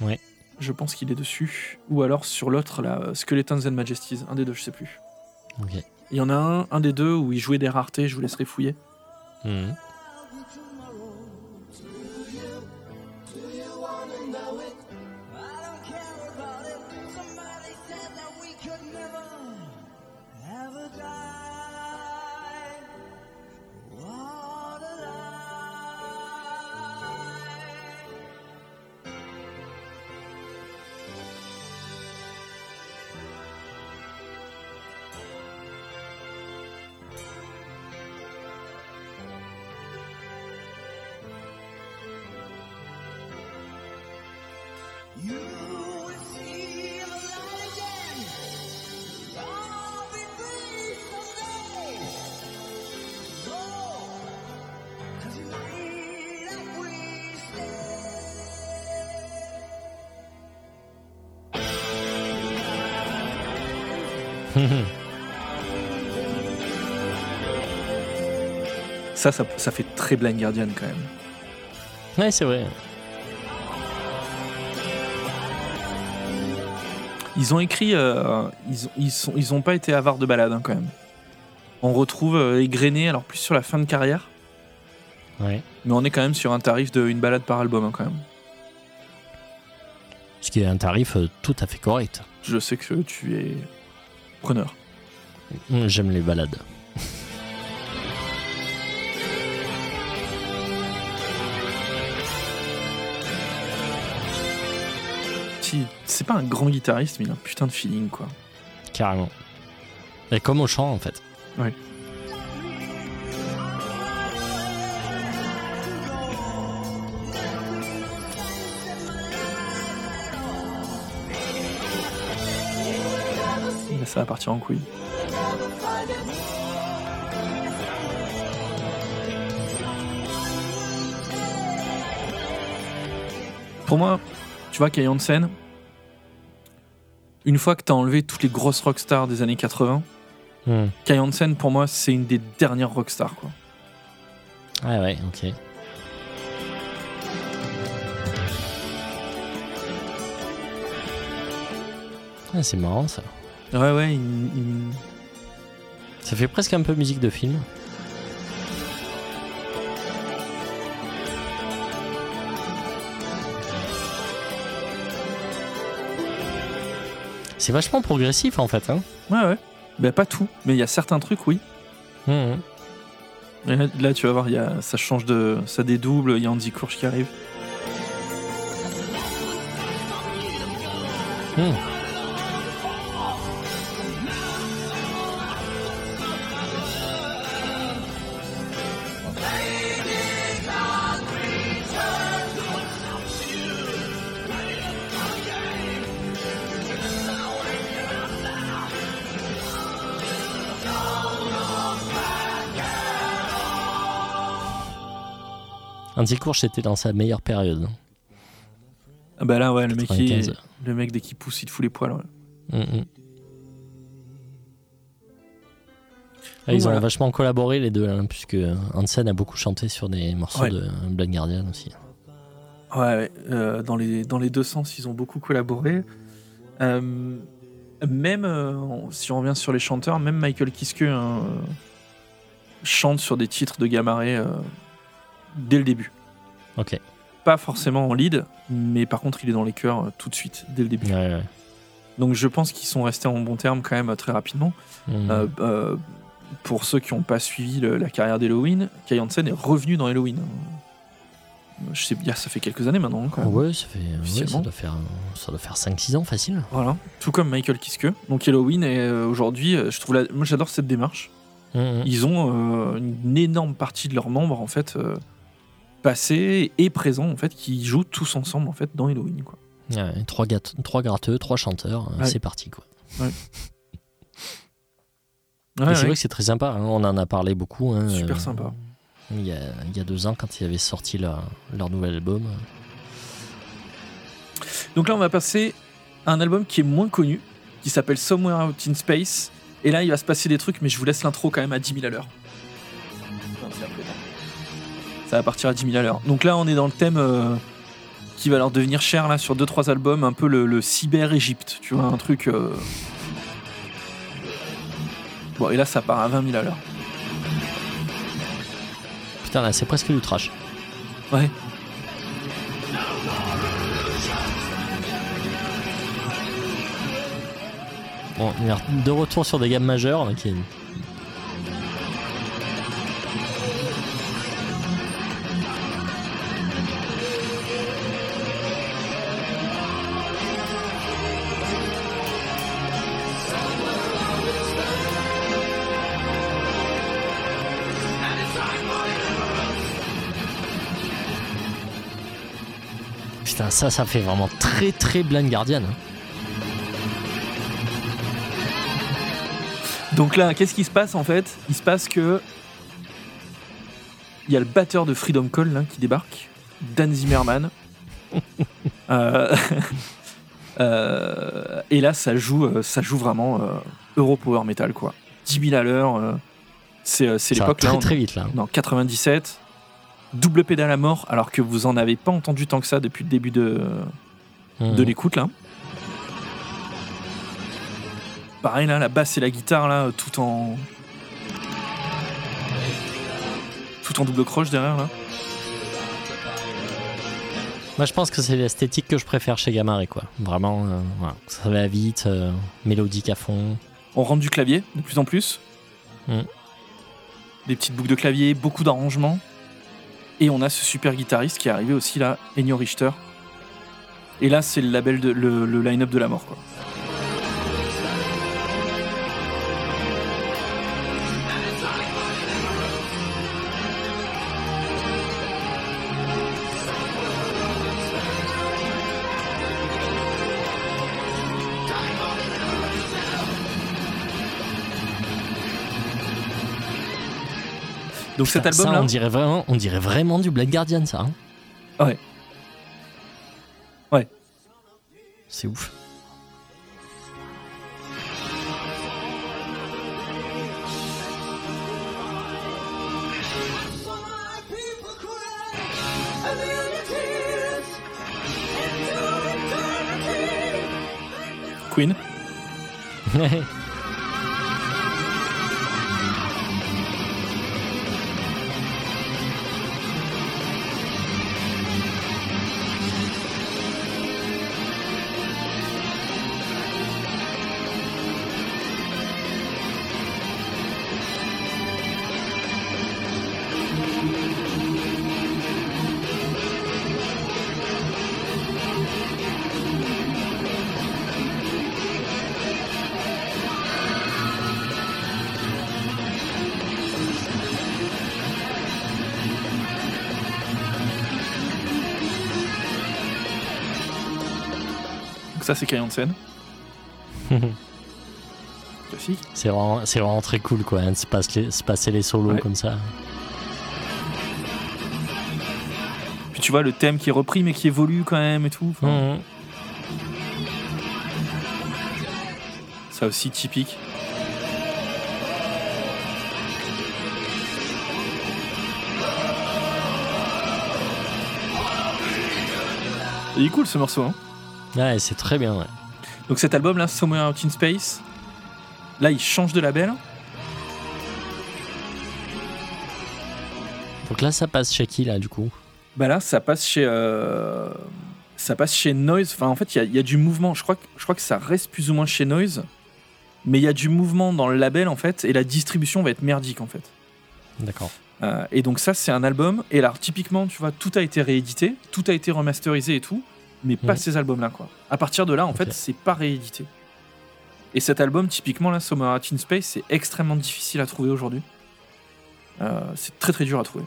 Ouais. Je pense qu'il est dessus. Ou alors sur l'autre, là, Skeletons and Majesties, un des deux, je sais plus. Ok. Il y en a un, un des deux où il jouait des raretés, je vous laisserai fouiller. Mhm. Ça, ça, ça fait très Blind Guardian quand même. ouais, c'est vrai. Ils ont écrit, euh, ils, ils, sont, ils ont pas été avares de balade hein, quand même. On retrouve euh, égrené, alors plus sur la fin de carrière, Ouais. mais on est quand même sur un tarif de une balade par album hein, quand même. Ce qui est un tarif euh, tout à fait correct. Je sais que tu es preneur. J'aime les balades. C'est pas un grand guitariste, mais il a un putain de feeling quoi. Carrément. Et comme au chant, en fait. Mais ça va partir en couille. Pour moi, tu vois, Kai Hansen, une fois que t'as enlevé toutes les grosses rockstars des années 80, Mm. Kai Hansen, pour moi, c'est une des dernières rockstars. Quoi. Ah ouais, ok. Ah, c'est marrant ça. Ouais, ouais, il- il- Ça fait presque un peu musique de film. C'est vachement progressif en fait. Hein ouais, ouais. Ben, pas tout, mais il y a certains trucs, oui. Et Là, là, tu vas voir, il y a, ça change de. Ça dédouble, il y a Andy Courge qui arrive. Mhm. Andy Courge était dans sa meilleure période. Ah bah là, ouais, le mec, 95. il- le mec dès qu'il pousse, il te fout les poils. ouais. Ah, ils Voilà. ont vachement collaboré les deux, hein, puisque Hansen a beaucoup chanté sur des morceaux Ouais. de Blind Guardian aussi. Ouais, ouais, euh, dans, les, dans les deux sens, ils ont beaucoup collaboré. Euh, même, euh, si on revient sur les chanteurs, même Michael Kiske hein, chante sur des titres de Gamaré euh, dès le début. Ok. Pas forcément en lead, mais par contre, il est dans les chœurs euh, tout de suite, dès le début. Ouais, ouais. Donc je pense qu'ils sont restés en bon terme quand même euh, très rapidement. Mhm. Euh, euh, pour ceux qui n'ont pas suivi le- la carrière d'Halloween, Kai Hansen est revenu dans Halloween. Je sais bien, ça fait quelques années maintenant. Quand même. Ouais, ça fait, ouais, ça Officiellement. doit faire, ça doit faire 5-6 ans facile. Voilà, tout comme Michael Kiske. Donc Halloween est aujourd'hui, je trouve, la- moi j'adore cette démarche. Mhm. Ils ont euh, une énorme partie de leurs membres en fait passés et présents en fait qui jouent tous ensemble en fait dans Halloween quoi. Ouais, trois, trois gratteux, trois chanteurs, Ouais. c'est parti quoi. Ouais, c'est vrai que c'est très sympa, hein, on en a parlé beaucoup. hein, super euh, sympa. Il y, a, il y a deux ans, quand ils avaient sorti leur, leur nouvel album. Donc là on va passer à un album qui est moins connu, qui s'appelle Somewhere Out in Space. Et là il va se passer des trucs, mais je vous laisse l'intro quand même à 10 000 à l'heure. Ça va partir à 10 000 à l'heure. Donc là on est dans le thème euh, qui va leur devenir cher là sur 2-3 albums, un peu le, le cyber-Égypte, tu vois, un truc... euh, Bon et là ça part à 20 000 à l'heure. Putain, là, c'est presque du trash. Ouais. Bon, de retour sur des gammes majeures. qui... Putain, ça, ça fait vraiment très très Blind Guardian. hein. Donc là, qu'est-ce qui se passe en fait? Il se passe que il y a le batteur de Freedom Call là, qui débarque, Dan Zimmerman. Euh, euh, et là, ça joue, euh, ça joue vraiment euh, Euro Power Metal quoi. 10 000 à l'heure. c'est l'époque là. très on- très vite là. dans 97, double pédale à mort, alors que vous en avez pas entendu tant que ça depuis le début de, Mhm. de l'écoute là. Pareil là, la basse et la guitare là, tout en tout en double croche derrière là. Moi, je pense que c'est l'esthétique que je préfère chez Gamare, quoi. Vraiment, euh, voilà. ça va vite, euh, mélodique à fond. On rentre du clavier de plus en plus. Mm. Des petites boucles de clavier, beaucoup d'arrangements. Et on a ce super guitariste qui est arrivé aussi là, Ennio Richter. Et là, c'est le label de le, le line-up de la mort quoi. Donc cet album ça, là, on dirait vraiment, on dirait vraiment du Black Guardian, ça. hein. Ouais. Ouais. C'est ouf. Queen. c'est Kai Hansen. Classique. C'est vraiment, vraiment très cool quoi, hein, de se passer les, solos comme ça. Puis tu vois le thème qui est repris mais qui évolue quand même et tout. Mmh, mmh. Ça aussi typique. Il est cool ce morceau. Hein Ouais, c'est très bien, ouais. Donc cet album là, Somewhere Out in Space, là il change de label. Donc là, ça passe chez qui, là, du coup? Bah là, ça passe chez. euh, Ça passe chez Noise. Enfin, en fait, il y a- il y, a du mouvement. Je crois, que, je crois que ça reste plus ou moins chez Noise. Mais il y a du mouvement dans le label, en fait. Et la distribution va être merdique, en fait. D'accord. Euh, et donc, ça, c'est un album. Et là, typiquement, tu vois, tout a été réédité. Tout a été remasterisé et tout. Mais pas Mhm. ces albums-là, quoi. À partir de là, en fait, c'est pas réédité. Et cet album, typiquement, là, Summer Out in Space, c'est extrêmement difficile à trouver aujourd'hui. Euh, c'est très très dur à trouver.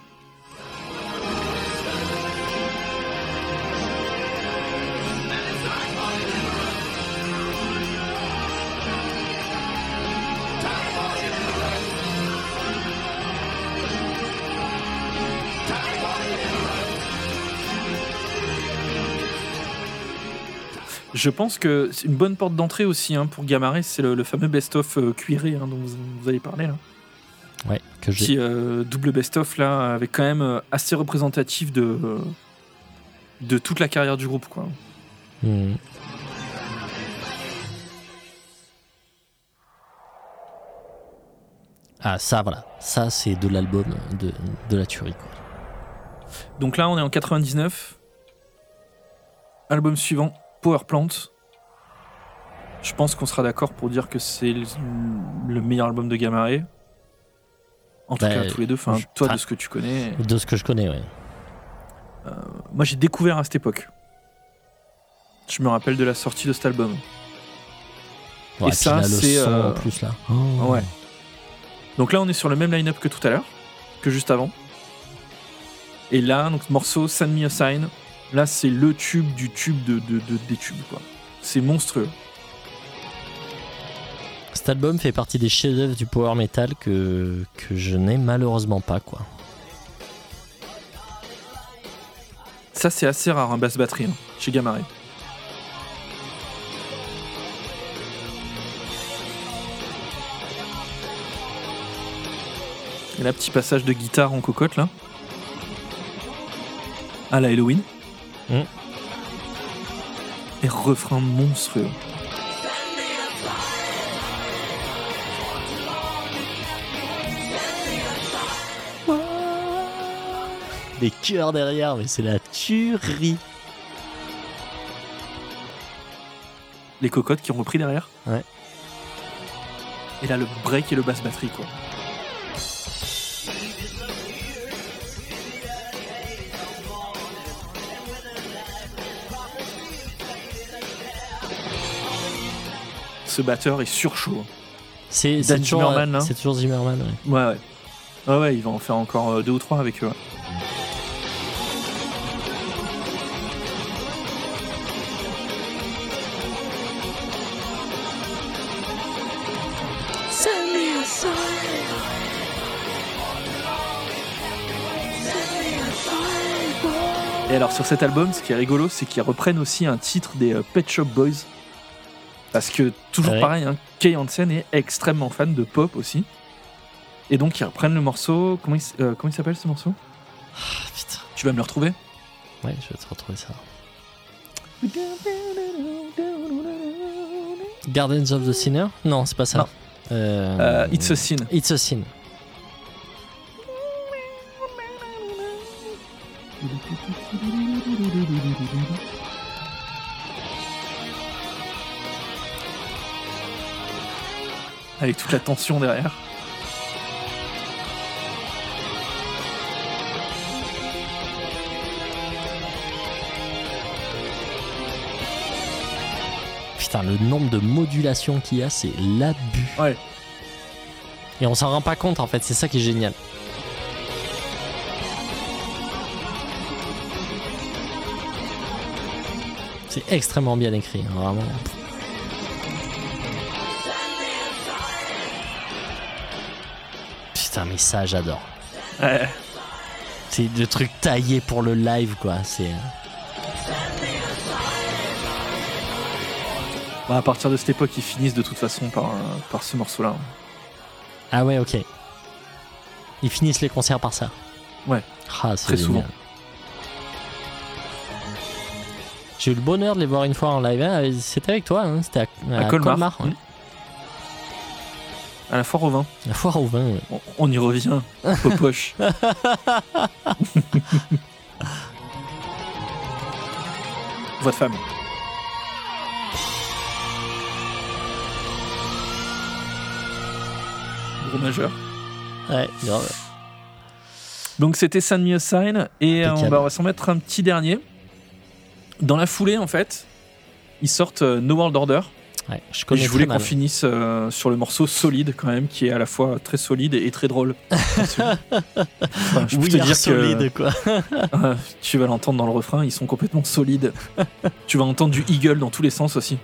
Je pense que c'est une bonne porte d'entrée aussi hein, pour Gamma Ray, c'est le, le fameux best-of euh, cuiré hein, dont vous, vous avez parlé là. Ouais, que j'ai. Petit euh, double best-of là, avec quand même euh, assez représentatif de, euh, de toute la carrière du groupe. Quoi. Hmm. Ah, ça, voilà. Ça, c'est de l'album de, de la tuerie, quoi. Donc là, on est en 99. Album suivant, Power Plant. Je pense qu'on sera d'accord pour dire que c'est le, le meilleur album de Gamma Ray. En tout Bah, cas, tous les deux. Enfin, je- toi, de ce que tu connais. De ce que je connais, ouais. Moi, j'ai découvert à cette époque. Je me rappelle de la sortie de cet album. Ouais, puis ça, c'est, euh, en plus, là. Oh. Ouais. Donc là, on est sur le même line-up que tout à l'heure, que juste avant. Et là, donc morceau Send Me a Sign. Là, c'est le tube du tube de, de- de- des tubes, quoi. C'est monstrueux. Cet album fait partie des chefs-d'œuvre du power metal que, que je n'ai malheureusement pas, quoi. Ça, c'est assez rare, un basse batterie, hein, chez Gamma Ray. Et là, petit passage de guitare en cocotte, là. À la Halloween. Et refrain monstrueux. Les chœurs derrière, mais c'est la tuerie. Les cocottes qui ont repris derrière. Ouais. Et là, le break et le basse batterie, quoi. Ce batteur est surchaud. C'est toujours, Zimmerman, là. c'est toujours Zimmerman, ouais. Ouais, ouais. Ouais, ouais, il va en faire encore euh, deux ou trois avec eux. ouais. Et alors sur cet album, ce qui est rigolo, c'est qu'ils reprennent aussi un titre des euh, Pet Shop Boys. Parce que toujours Ouais. pareil, hein, Kay Hansen est extrêmement fan de pop aussi. Et donc ils reprennent le morceau. Comment il, euh, comment il s'appelle ce morceau? Ah, putain. Tu vas me le retrouver? Ouais, je vais te retrouver ça. Gardens of the Sinner? Non, c'est pas ça. Euh, Euh, It's a Sin. It's a Sin. Avec toute la tension derrière. Putain, le nombre de modulations qu'il y a, c'est l'abus. Ouais. Et on s'en rend pas compte en fait, c'est ça qui est génial. C'est extrêmement bien écrit, hein, vraiment. Putain, mais ça, j'adore. Ouais. C'est le truc taillé pour le live, quoi. C'est. Bah, à partir de cette époque, ils finissent de toute façon par, euh, par ce morceau-là. Ah ouais, ok. Ils finissent les concerts par ça. Ouais. Ah, Très génial. souvent. J'ai eu le bonheur de les voir une fois en live. hein. C'était avec toi, hein. c'était à, À Colmar. Mm. À la foire au vin. La foire au vin. ouais. On, on y revient. Popoche. Voix de femme. Gros majeur. Ouais, grave. Donc c'était Send Me a Sign et euh, on Impeccable. va, on va s'en mettre un petit dernier. Dans la foulée en fait, ils sortent euh, No World Order. Ouais, je Et je voulais qu'on finisse euh, sur le morceau solide quand même, qui est à la fois très solide et très drôle. Enfin, je peux Oui, te dire que solide, quoi. euh, tu vas l'entendre dans le refrain, ils sont complètement solides. tu vas entendre du Eagle dans tous les sens aussi.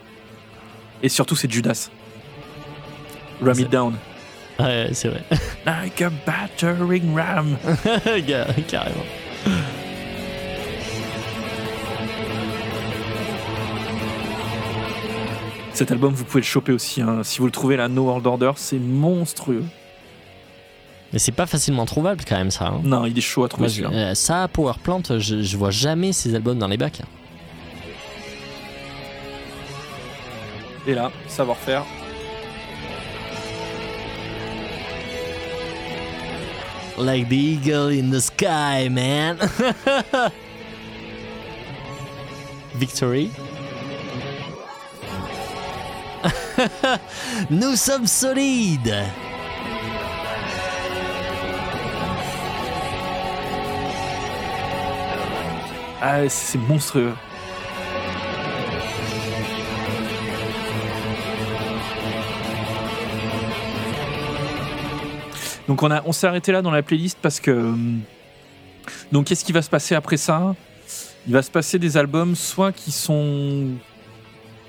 Et surtout c'est Judas. Ram it down. Ouais, c'est vrai. Like a battering ram. Carrément. Cet album, vous pouvez le choper aussi. hein. Si vous le trouvez, la No World Order, c'est monstrueux. Mais c'est pas facilement trouvable quand même ça. hein. Non, il est chaud à trouver Moi, euh, ça, Power Plant, je, je vois jamais ces albums dans les bacs. Et là, savoir-faire. Like the eagle in the sky, man. Victory. Nous sommes solides. Ah, c'est monstrueux. Donc on, s'est arrêté là dans la playlist parce que... hum, Donc qu'est-ce qui va se passer après ça? Il va se passer des albums soit qui sont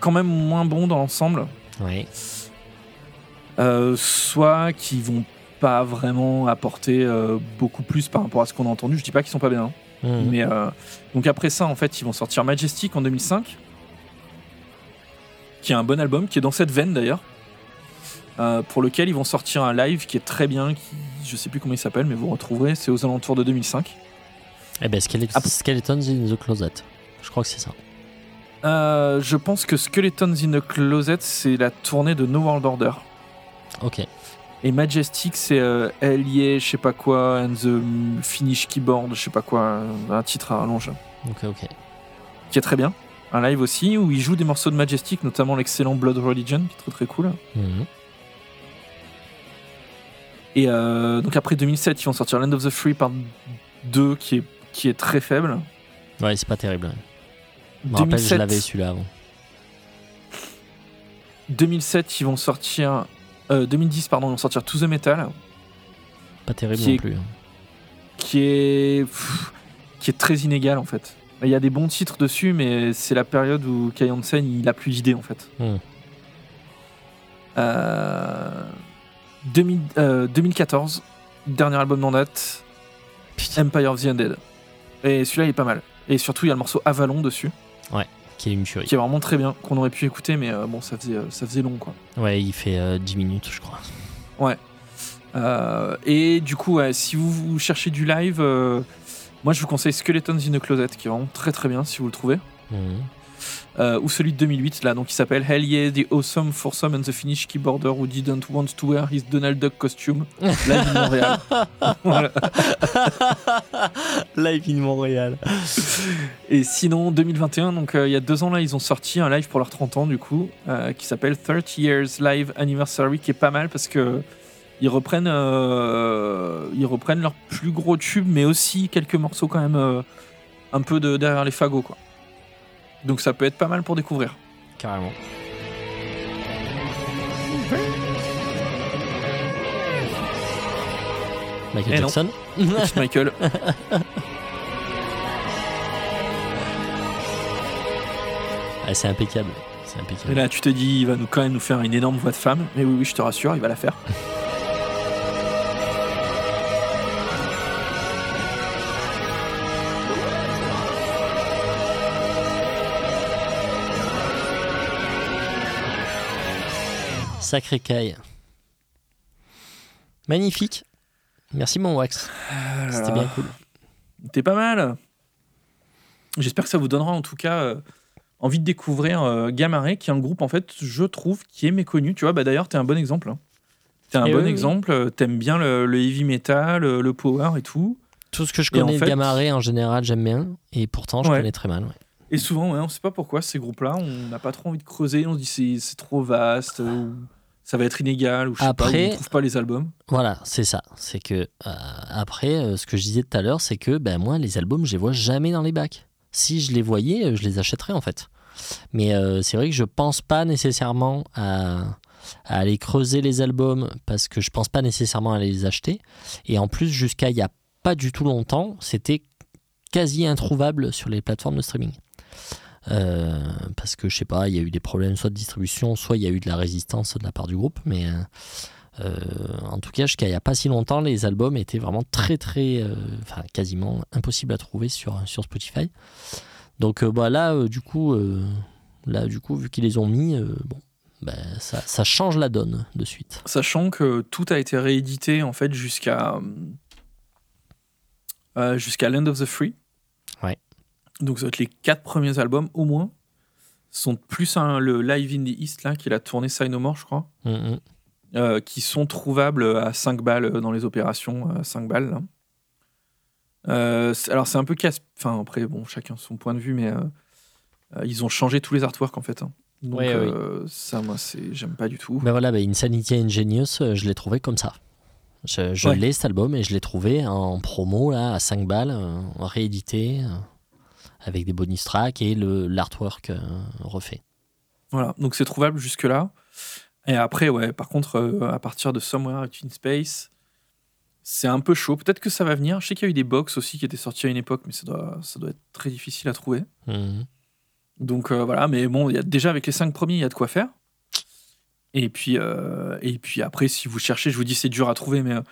quand même moins bons dans l'ensemble, Oui. euh, soit qui vont pas vraiment apporter euh, beaucoup plus par rapport à ce qu'on a entendu. Je dis pas qu'ils sont pas bien, hein. Mhm. mais euh, donc après ça, en fait, ils vont sortir Majestic en 2005, qui est un bon album, qui est dans cette veine d'ailleurs, euh, pour lequel ils vont sortir un live qui est très bien, qui je sais plus comment il s'appelle, mais vous retrouverez, c'est aux alentours de 2005. Eh ben, Skelet-. Skeletons in the Closet. Je crois que c'est ça. Euh, je pense que Skeletons in the Closet, c'est la tournée de No World Order. Ok. Et Majestic, c'est euh, est, je sais pas quoi, and the Finish Keyboard, je sais pas quoi, un titre à rallonge, Ok, ok. qui est très bien. Un live aussi où il joue des morceaux de Majestic, notamment l'excellent Blood Religion, qui est très très cool. Mhm. Et euh, donc après 2007, ils vont sortir Land of the Free par 2, qui est, qui est très faible. Ouais, c'est pas terrible. Je me rappelle, je 2007, l'avais celui-là avant. 2007, ils vont sortir. euh, 2010, pardon, ils vont sortir To the Metal, Pas terrible non est- plus. hein. qui est, pff, qui est très inégal en fait. Il y a des bons titres dessus, mais c'est la période où Kai Hansen il a plus d'idées en fait. Hmm. Euh, 2000 euh, 2014, dernier album en date, Empire of the Undead. Et celui-là il est pas mal. Et surtout il y a le morceau Avalon dessus, qui est une tuerie. qui est vraiment très bien, qu'on aurait pu écouter, mais euh, bon ça faisait, euh, ça faisait long quoi. Ouais, il fait euh, 10 minutes, je crois. Euh, et du coup, ouais, si vous, vous cherchez du live, moi je vous conseille Skeletons in the Closet, qui est vraiment très très bien si vous le trouvez. Mhm. Euh, ou celui de 2008, là, donc il s'appelle Hell Yeah, The Awesome Foursome and the Finnish Keyboarder Who Didn't Want to Wear His Donald Duck Costume, live in Montréal. Live in Montréal. Et sinon, 2021, donc euh, il y a deux ans là, ils ont sorti un live pour leurs 30 ans, du coup, euh, qui s'appelle 30 Years Live Anniversary, qui est pas mal parce que. Ils reprennent, euh, ils reprennent leurs plus gros tubes, mais aussi quelques morceaux quand même euh, un peu de derrière les fagots, quoi. Donc ça peut être pas mal pour découvrir. Carrément. Michael Eh non. Jackson Petit Michael. Ah, C'est impeccable. C'est Et impeccable. là, tu te dis, il va nous, quand même nous faire une énorme voix de femme. Mais oui, oui, je te rassure, il va la faire. Sacré caille. Magnifique. Merci mon Wax. C'était bien cool. T'es pas mal. J'espère que ça vous donnera en tout cas euh, envie de découvrir euh, Gamma Ray, qui est un groupe, en fait, je trouve, qui est méconnu. Tu vois, bah, d'ailleurs, tu es un bon exemple. hein. T'es un Eh bon oui, exemple. euh, T'aimes bien le, le heavy metal, le, le power et tout. Tout ce que je en connais de fait- Ray en général, j'aime bien. Et pourtant, je Ouais. connais très mal. ouais. Et souvent, ouais, on sait pas pourquoi ces groupes-là, on n'a pas trop envie de creuser. On se dit c'est c'est trop vaste, euh, ou ça va être inégal, ou je sais pas, ou Après- on trouve pas les albums. Voilà, c'est ça. C'est que euh, après, euh, ce que je disais tout à l'heure, c'est que ben moi, les albums, je les vois jamais dans les bacs. Si je les voyais, euh, je les achèterais en fait. Mais euh, c'est vrai que je pense pas nécessairement à, à aller creuser les albums parce que je pense pas nécessairement à les acheter. Et en plus, jusqu'à il y a pas du tout longtemps, c'était quasi introuvable sur les plateformes de streaming. Euh, parce que je sais pas, il y a eu des problèmes soit de distribution, soit il y a eu de la résistance de la part du groupe, mais euh, euh, en tout cas, jusqu'à il n'y a pas si longtemps, les albums étaient vraiment très, très, enfin, quasiment impossibles à trouver sur, sur Spotify. Donc bah, là, du coup, là, du coup, vu qu'ils les ont mis, bon, ben, ça, change la donne de suite. Sachant que tout a été réédité en fait jusqu'à jusqu'à Land of the Free. Donc ça va être les quatre premiers albums au moins sont plus le Live in the East là qu'il a tourné Sign No More je crois, Mm, mm. euh, qui sont trouvables à 5 balles dans les opérations à 5 balles. là. Euh, alors c'est un peu casse. Enfin après bon chacun son point de vue mais euh, euh, ils ont changé tous les artworks en fait. hein. Donc Ouais, euh, ça moi c'est j'aime pas du tout. Ben voilà, ben, Insanity Ingenious, euh, je l'ai trouvé comme ça. Je, je Ouais. l'ai cet album et je l'ai trouvé en promo là, à 5 balles, euh, réédité, euh, avec des bonus tracks et l'artwork euh, refait. Voilà, donc c'est trouvable jusque-là. Et après, ouais, par contre, euh, à partir de Somewhere in Space, c'est un peu chaud. Peut-être que ça va venir. Je sais qu'il y a eu des box aussi qui étaient sortis à une époque, mais ça doit, ça doit être très difficile à trouver. Mhm. Donc euh, voilà, mais bon, il y a, déjà avec les cinq premiers, il y a de quoi faire. Et puis, euh, et puis après, si vous cherchez, je vous dis, c'est dur à trouver, mais euh,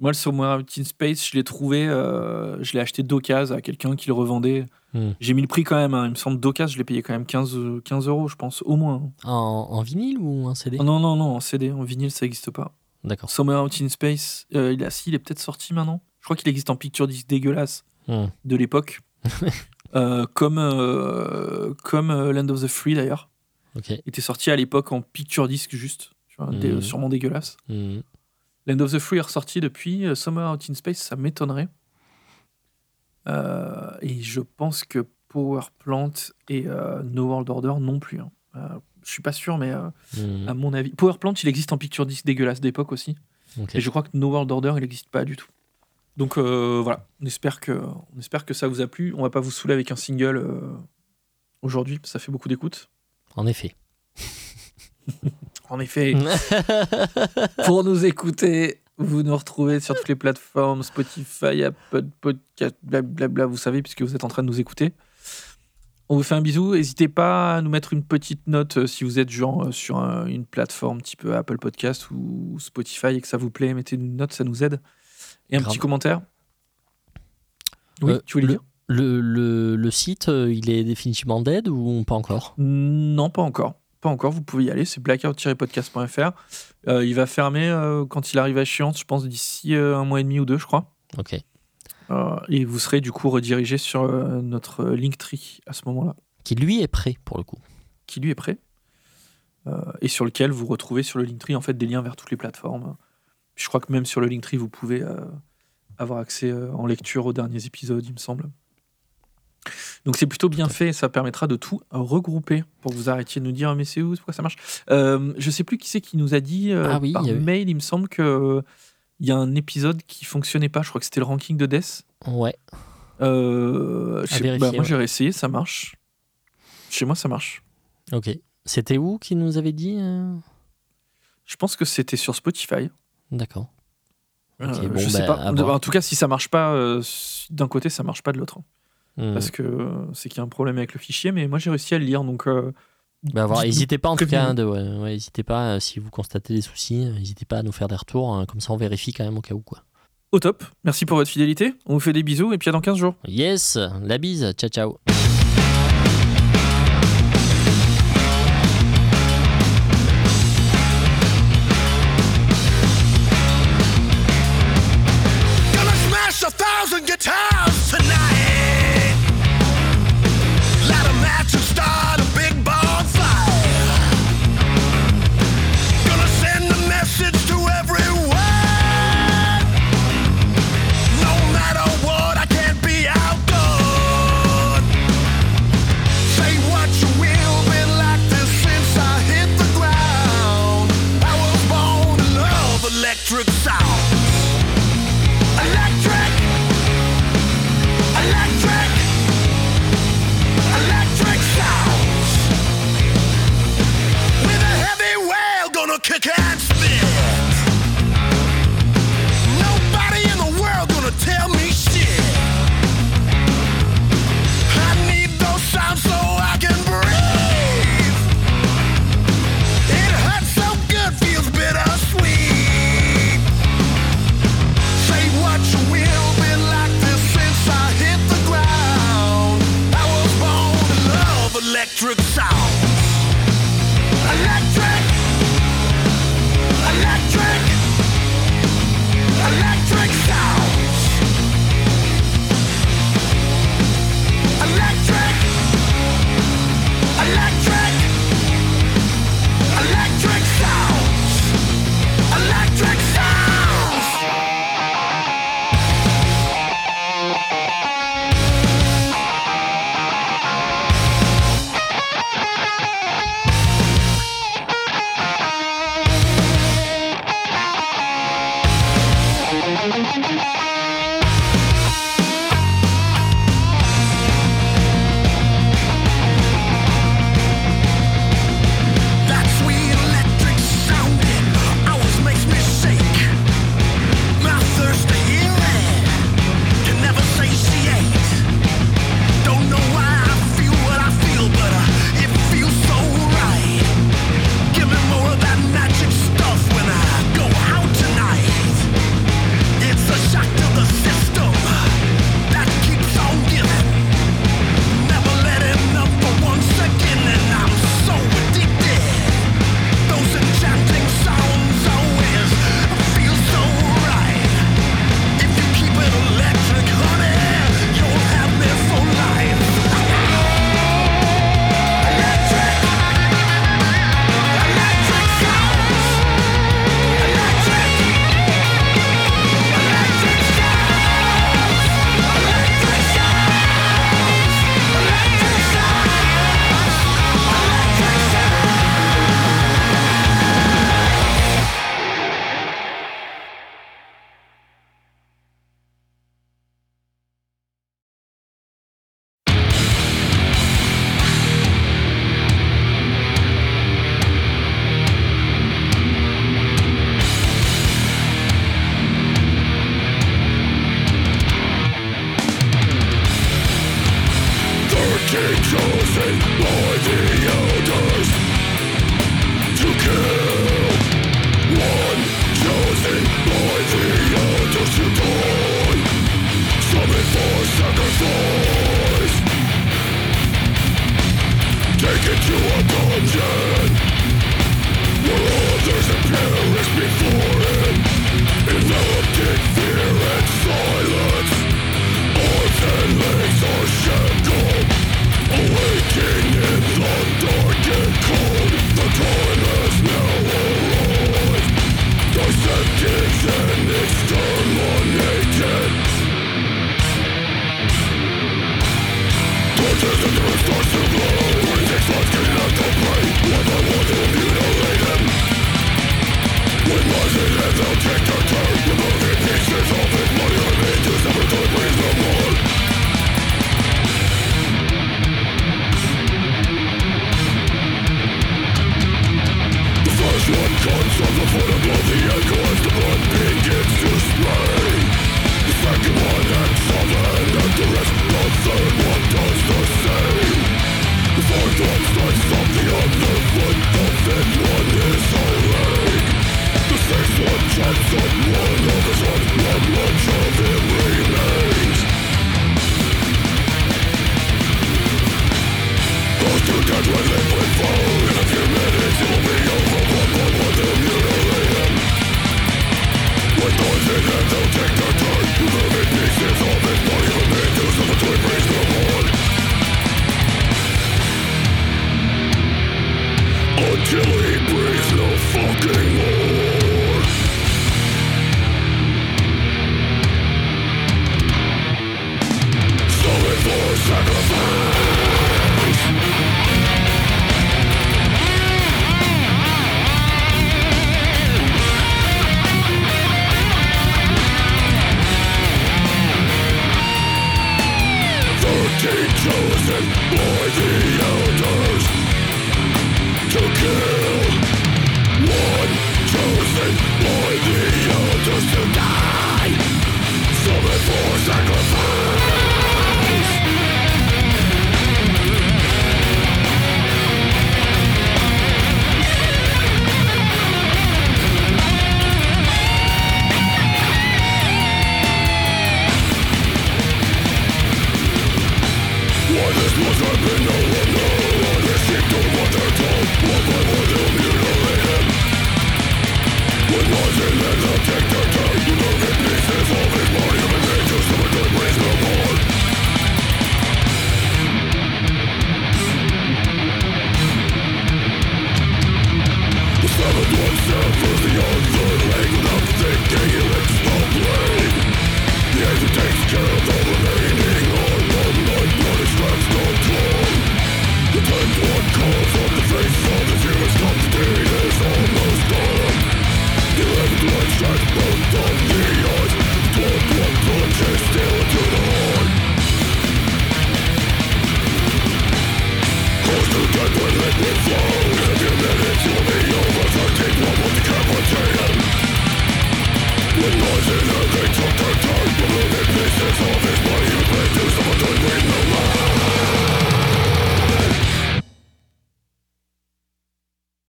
moi, le Somewhere Out in Space, je l'ai trouvé, euh, je l'ai acheté d'occasion à quelqu'un qui le revendait. Hmm. J'ai mis le prix quand même, hein. il me semble d'occasion, je l'ai payé quand même 15, euh, 15 euros, je pense, au moins. En, en vinyle ou en CD non, non, non, en CD, en vinyle, ça n'existe pas. D'accord. Somewhere Out in Space, euh, il, a, si, il est peut-être sorti maintenant. Je crois qu'il existe en picture disc dégueulasse Hmm. de l'époque. Euh, comme comme Land of the Free d'ailleurs. Ok. Il était sorti à l'époque en picture disc juste. Tu vois, Mhm. sûrement dégueulasse. Mhm. Land of the Free est ressorti depuis. euh, Somewhere Out in Space, ça m'étonnerait. Euh, et je pense que Power Plant et euh, No World Order non plus. hein. Euh, je suis pas sûr, mais Mhm. à mon avis. Power Plant, il existe en picture disc dégueulasse d'époque aussi. Et je crois que No World Order, il n'existe pas du tout. Donc voilà, on espère, que, on espère que ça vous a plu. On va pas vous saouler avec un single aujourd'hui, ça fait beaucoup d'écoute. En effet. En effet, pour nous écouter, vous nous retrouvez sur toutes les plateformes, Spotify, Apple Podcast, blablabla, vous savez, puisque vous êtes en train de nous écouter. On vous fait un bisou. N'hésitez pas à nous mettre une petite note euh, si vous êtes genre euh, sur un- une plateforme type euh, Apple Podcast ou Spotify et que ça vous plaît. Mettez une note, ça nous aide. Et un Grave. petit commentaire. Oui, tu voulais le, dire? le, le, le site, il est définitivement dead ou pas encore? Non, pas encore. Pas encore, vous pouvez y aller, c'est blackout-podcast.fr. Euh, il va fermer euh, quand il arrive à échéance, je pense d'ici euh, un mois et demi ou deux, je crois. Ok. Et vous serez du coup redirigé sur notre Linktree à ce moment-là, Qui lui est prêt pour le coup. qui lui est prêt. Et sur lequel vous retrouvez sur le Linktree en fait des liens vers toutes les plateformes. Je crois que même sur le Linktree, vous pouvez avoir accès en lecture aux derniers épisodes, il me semble. Donc c'est plutôt bien fait, ça permettra de tout regrouper pour que vous arrêtiez de nous dire mais c'est où, pourquoi ça marche? Euh, je sais plus qui c'est qui nous a dit euh, Ah oui, par il mail, il me semble que il y a un épisode qui fonctionnait pas, je crois que c'était le ranking de Death. Ouais. Euh, sais- vérifier, bah, moi ouais. j'ai réessayé, ça marche. Chez moi ça marche. Ok. C'était où qui nous avait dit euh? Je pense que c'était sur Spotify. D'accord. Euh, bon, je sais bah, pas. à voir. En tout cas, si ça marche pas euh, d'un côté, ça marche pas de l'autre. Hmm. Parce que euh, c'est qu'il y a un problème avec le fichier, mais moi j'ai réussi à le lire. Donc, euh, Bah, n'hésitez pas en tout cas, de, ouais, pas euh, si vous constatez des soucis, euh, n'hésitez pas à nous faire des retours, hein, comme ça on vérifie quand même au cas où quoi. au top. Merci pour votre fidélité. On vous fait des bisous et puis à dans 15 jours. Yes, la bise, ciao ciao. electric sound.